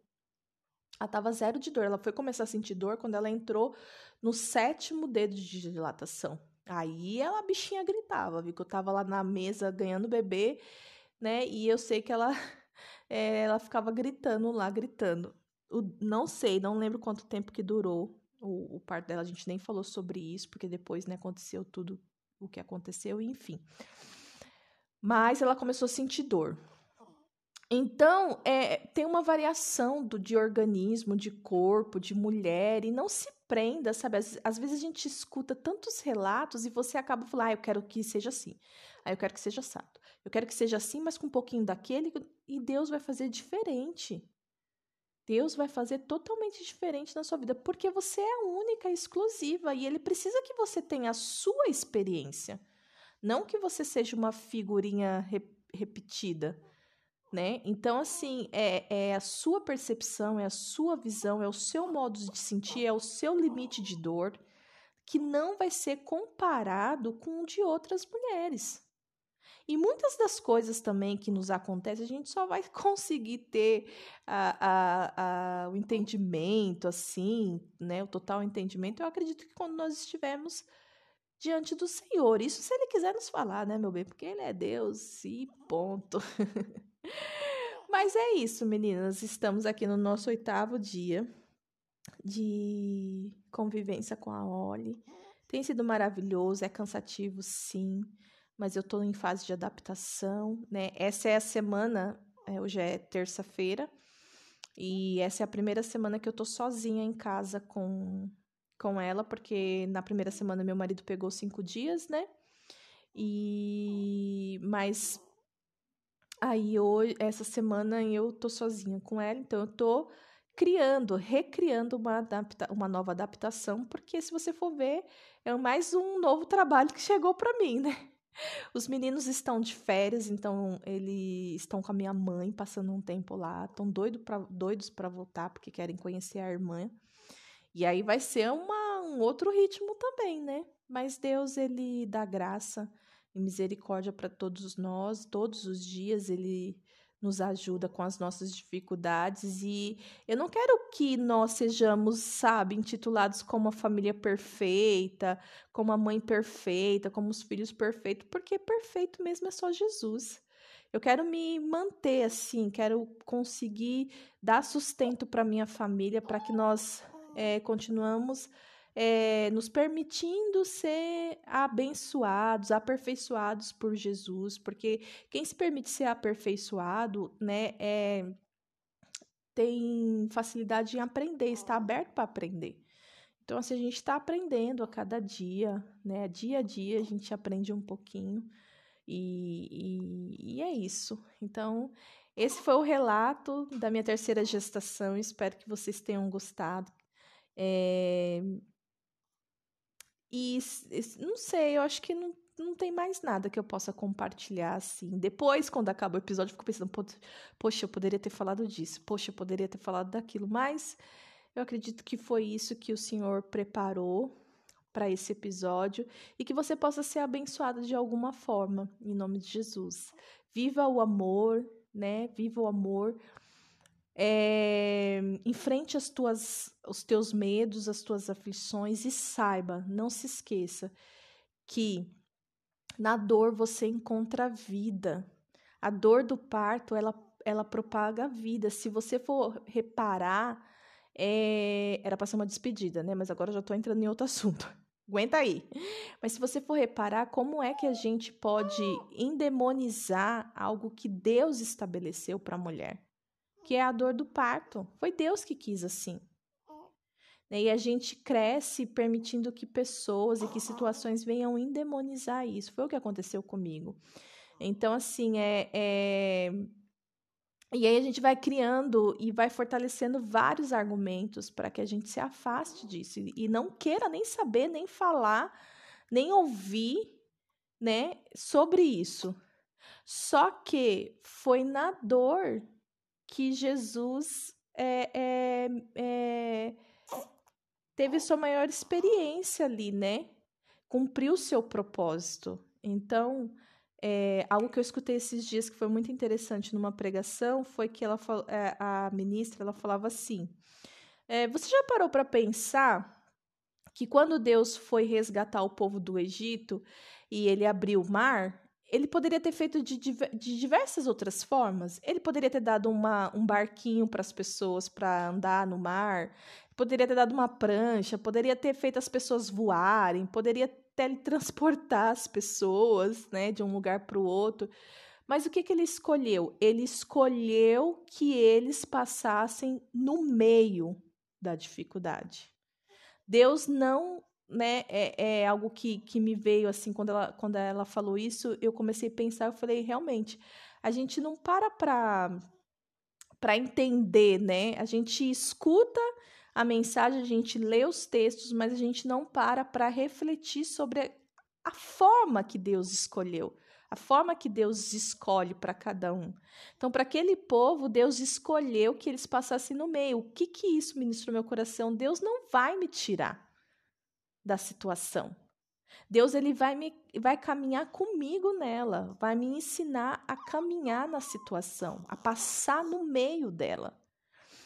Ela estava zero de dor. Ela foi começar a sentir dor quando ela entrou no sétimo dedo de dilatação. Aí ela, a bichinha gritava, viu? Que eu tava lá na mesa ganhando bebê, né? E eu sei que ela, é, [LAUGHS] ela ficava gritando lá, gritando. O, não sei, não lembro quanto tempo que durou o, o parto dela. A gente nem falou sobre isso, porque depois, né, aconteceu tudo o que aconteceu, enfim. Mas ela começou a sentir dor. Então, é, tem uma variação do, de organismo, de corpo, de mulher, e não se prenda, sabe? Às, às, vezes a gente escuta tantos relatos e você acaba falando, ah, eu quero que seja assim. Ah, eu quero que seja assado. Eu quero que seja assim, mas com um pouquinho daquele. E Deus vai fazer diferente. Deus vai fazer totalmente diferente na sua vida, porque você é única, exclusiva, e Ele precisa que você tenha a sua experiência. Não que você seja uma figurinha re repetida né? Então, assim, é, é a sua percepção, é a sua visão, é o seu modo de sentir, é o seu limite de dor que não vai ser comparado com o de outras mulheres. E muitas das coisas também que nos acontecem, a gente só vai [LAUGHS] conseguir ter a, a, a, o entendimento, assim, né? O total entendimento, eu acredito que quando nós estivermos diante do Senhor. Isso se Ele quiser nos falar, né, meu bem? Porque Ele é Deus e ponto. [LAUGHS] Mas é isso, meninas. Estamos aqui no nosso oitavo dia de convivência com a Oli. Tem sido maravilhoso, é cansativo, sim, mas eu estou em fase de adaptação, né? Essa é a semana, é, hoje é terça-feira, e essa é a primeira semana que eu estou sozinha em casa com, com ela, porque na primeira semana meu marido pegou cinco dias, né? E mas Aí hoje, essa semana eu tô sozinha com ela, então eu tô criando, recriando uma, adapta uma nova adaptação, porque se você for ver, é mais um novo trabalho que chegou para mim, né? Os meninos estão de férias, então eles estão com a minha mãe, passando um tempo lá. Estão doido pra, doidos para voltar, porque querem conhecer a irmã. E aí vai ser uma, um outro ritmo também, né? Mas Deus, ele dá graça e misericórdia para todos nós, todos os dias ele nos ajuda com as nossas dificuldades e eu não quero que nós sejamos, sabe, intitulados como a família perfeita, como a mãe perfeita, como os filhos perfeitos, porque perfeito mesmo é só Jesus. Eu quero me manter assim, quero conseguir dar sustento para minha família, para que nós é, continuamos é, nos permitindo ser abençoados, aperfeiçoados por Jesus, porque quem se permite ser aperfeiçoado, né, é, tem facilidade em aprender, está aberto para aprender. Então, assim, a gente está aprendendo a cada dia, né? Dia a dia a gente aprende um pouquinho e, e, e é isso. Então, esse foi o relato da minha terceira gestação. Espero que vocês tenham gostado. É, e não sei, eu acho que não, não tem mais nada que eu possa compartilhar assim. Depois, quando acaba o episódio, eu fico pensando, poxa, eu poderia ter falado disso, poxa, eu poderia ter falado daquilo, mas eu acredito que foi isso que o Senhor preparou para esse episódio e que você possa ser abençoado de alguma forma, em nome de Jesus. Viva o amor, né? Viva o amor é, enfrente as tuas, os teus medos, as tuas aflições e saiba, não se esqueça que na dor você encontra a vida. A dor do parto, ela, ela propaga a vida. Se você for reparar, é, era para ser uma despedida, né? Mas agora eu já estou entrando em outro assunto. [LAUGHS] Aguenta aí. Mas se você for reparar, como é que a gente pode endemonizar algo que Deus estabeleceu para a mulher? Que é a dor do parto. Foi Deus que quis assim. E a gente cresce permitindo que pessoas e que situações venham endemonizar isso. Foi o que aconteceu comigo. Então, assim, é, é... E aí a gente vai criando e vai fortalecendo vários argumentos para que a gente se afaste disso e não queira nem saber, nem falar, nem ouvir, né, sobre isso. Só que foi na dor que Jesus é, é, é, teve sua maior experiência ali, né? Cumpriu seu propósito. Então, é, algo que eu escutei esses dias que foi muito interessante numa pregação foi que ela, é, a ministra ela falava assim: é, Você já parou para pensar que quando Deus foi resgatar o povo do Egito e ele abriu o mar, ele poderia ter feito de, de diversas outras formas. Ele poderia ter dado uma, um barquinho para as pessoas para andar no mar, poderia ter dado uma prancha, poderia ter feito as pessoas voarem, poderia teletransportar as pessoas né, de um lugar para o outro. Mas o que, que ele escolheu? Ele escolheu que eles passassem no meio da dificuldade. Deus não né, é, é algo que, que me veio assim quando ela, quando ela falou isso, eu comecei a pensar, eu falei, realmente, a gente não para para entender, né? A gente escuta a mensagem, a gente lê os textos, mas a gente não para para refletir sobre a forma que Deus escolheu, a forma que Deus escolhe para cada um. Então, para aquele povo, Deus escolheu que eles passassem no meio. O que que isso ministrou meu coração? Deus não vai me tirar da situação. Deus ele vai me vai caminhar comigo nela, vai me ensinar a caminhar na situação, a passar no meio dela.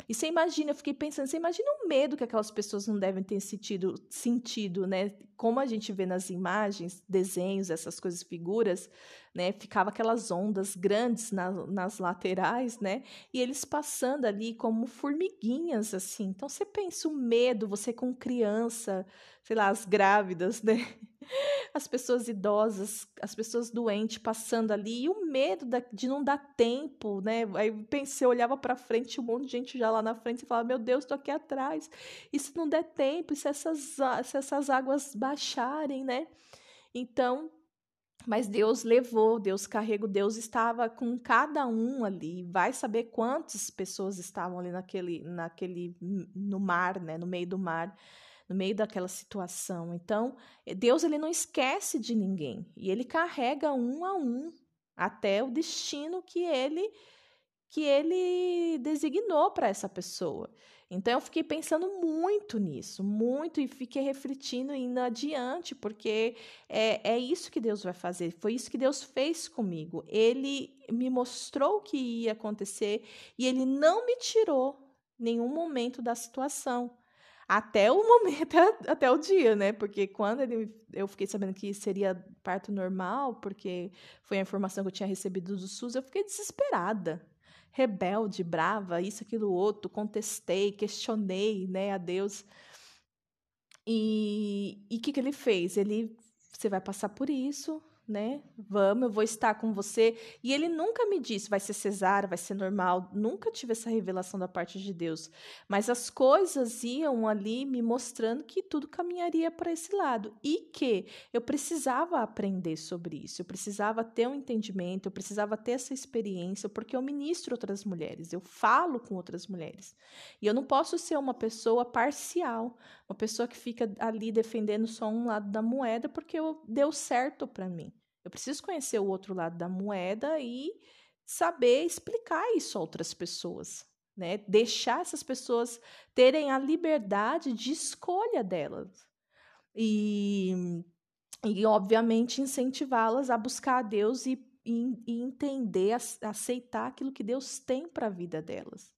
E você imagina, eu fiquei pensando, você imagina o medo que aquelas pessoas não devem ter sentido, sentido, né? Como a gente vê nas imagens, desenhos, essas coisas, figuras, né? Ficava aquelas ondas grandes na, nas laterais, né? E eles passando ali como formiguinhas, assim. Então você pensa o medo, você com criança, sei lá, as grávidas, né? [LAUGHS] [LAUGHS] As pessoas idosas, as pessoas doentes passando ali, e o medo da, de não dar tempo, né? Aí pensei, olhava para frente, um monte de gente já lá na frente e falava: Meu Deus, estou aqui atrás. E se não der tempo, e se essas, se essas águas baixarem, né? Então, mas Deus levou, Deus carregou, Deus estava com cada um ali. Vai saber quantas pessoas estavam ali naquele, naquele no mar, né, no meio do mar no meio daquela situação. Então, Deus ele não esquece de ninguém e ele carrega um a um até o destino que ele que ele designou para essa pessoa. Então eu fiquei pensando muito nisso, muito, e fiquei refletindo indo adiante, porque é, é isso que Deus vai fazer, foi isso que Deus fez comigo. Ele me mostrou o que ia acontecer e ele não me tirou nenhum momento da situação. Até o momento, [LAUGHS] até o dia, né? Porque quando ele, eu fiquei sabendo que seria parto normal, porque foi a informação que eu tinha recebido do SUS, eu fiquei desesperada rebelde, brava, isso, aquilo, outro, contestei, questionei, né, a Deus. E o que, que ele fez? Ele, você vai passar por isso, né? Vamos, eu vou estar com você. E ele nunca me disse, vai ser cesárea, vai ser normal. Nunca tive essa revelação da parte de Deus. Mas as coisas iam ali me mostrando que tudo caminharia para esse lado. E que eu precisava aprender sobre isso. Eu precisava ter um entendimento, eu precisava ter essa experiência, porque eu ministro outras mulheres, eu falo com outras mulheres. E eu não posso ser uma pessoa parcial, uma pessoa que fica ali defendendo só um lado da moeda, porque eu, deu certo para mim. Eu preciso conhecer o outro lado da moeda e saber explicar isso a outras pessoas, né? Deixar essas pessoas terem a liberdade de escolha delas. E, e obviamente, incentivá-las a buscar a Deus e, e, e entender, a, aceitar aquilo que Deus tem para a vida delas.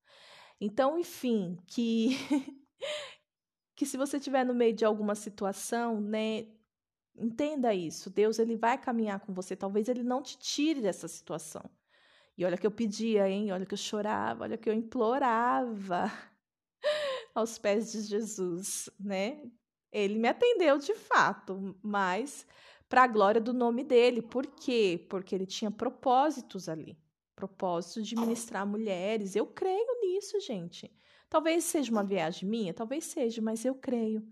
Então, enfim, que [LAUGHS] que se você estiver no meio de alguma situação, né, Entenda isso. Deus ele vai caminhar com você. Talvez ele não te tire dessa situação. E olha que eu pedia, hein? Olha que eu chorava, olha que eu implorava [LAUGHS] aos pés de Jesus, né? Ele me atendeu de fato, mas para a glória do nome dele. Por quê? Porque ele tinha propósitos ali. Propósito de ministrar mulheres. Eu creio nisso, gente. Talvez seja uma viagem minha, talvez seja, mas eu creio.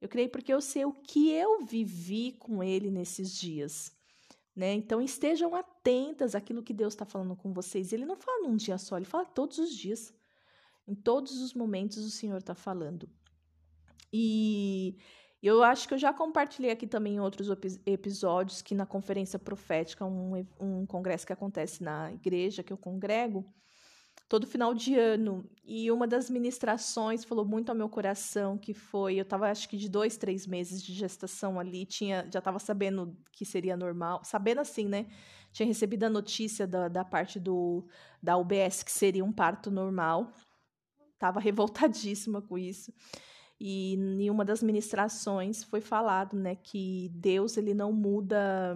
Eu creio porque eu sei o que eu vivi com ele nesses dias. Né? Então estejam atentas àquilo que Deus está falando com vocês. Ele não fala num dia só, ele fala todos os dias. Em todos os momentos o Senhor está falando. E eu acho que eu já compartilhei aqui também em outros episódios que na conferência profética, um, um congresso que acontece na igreja que eu congrego, todo final de ano. E uma das ministrações falou muito ao meu coração, que foi, eu estava acho que de dois, três meses de gestação ali, tinha, já estava sabendo que seria normal, sabendo assim, né? Tinha recebido a notícia da, da parte do, da UBS que seria um parto normal. Estava revoltadíssima com isso. E em uma das ministrações foi falado, né, que Deus ele não muda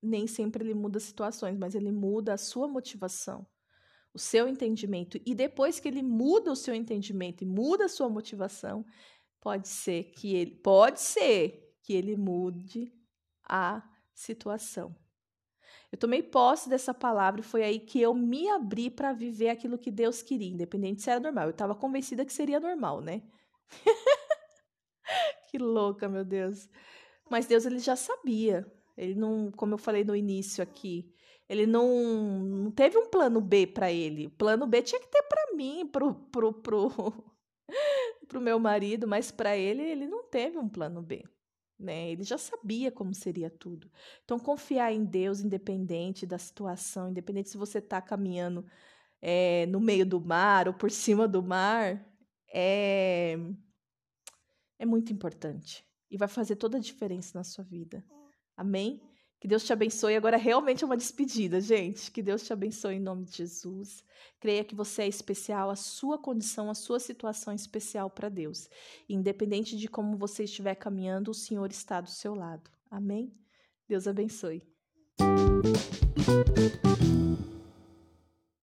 nem sempre ele muda situações, mas ele muda a sua motivação o seu entendimento e depois que ele muda o seu entendimento e muda a sua motivação, pode ser que ele pode ser que ele mude a situação. Eu tomei posse dessa palavra e foi aí que eu me abri para viver aquilo que Deus queria, independente se era normal. Eu estava convencida que seria normal, né? [LAUGHS] que louca, meu Deus. Mas Deus ele já sabia. Ele não, como eu falei no início aqui, ele não, não teve um plano B para ele. O plano B tinha que ter para mim, pro, pro, pro, [LAUGHS] pro meu marido, mas para ele, ele não teve um plano B. Né? Ele já sabia como seria tudo. Então, confiar em Deus, independente da situação, independente se você está caminhando é, no meio do mar ou por [LAUGHS] cima do mar, é, é muito importante. E vai fazer toda a diferença na sua vida. Amém? Que Deus te abençoe. Agora realmente é uma despedida, gente. Que Deus te abençoe em nome de Jesus. Creia que você é especial, a sua condição, a sua situação é especial para Deus. Independente de como você estiver caminhando, o Senhor está do seu lado. Amém? Deus abençoe.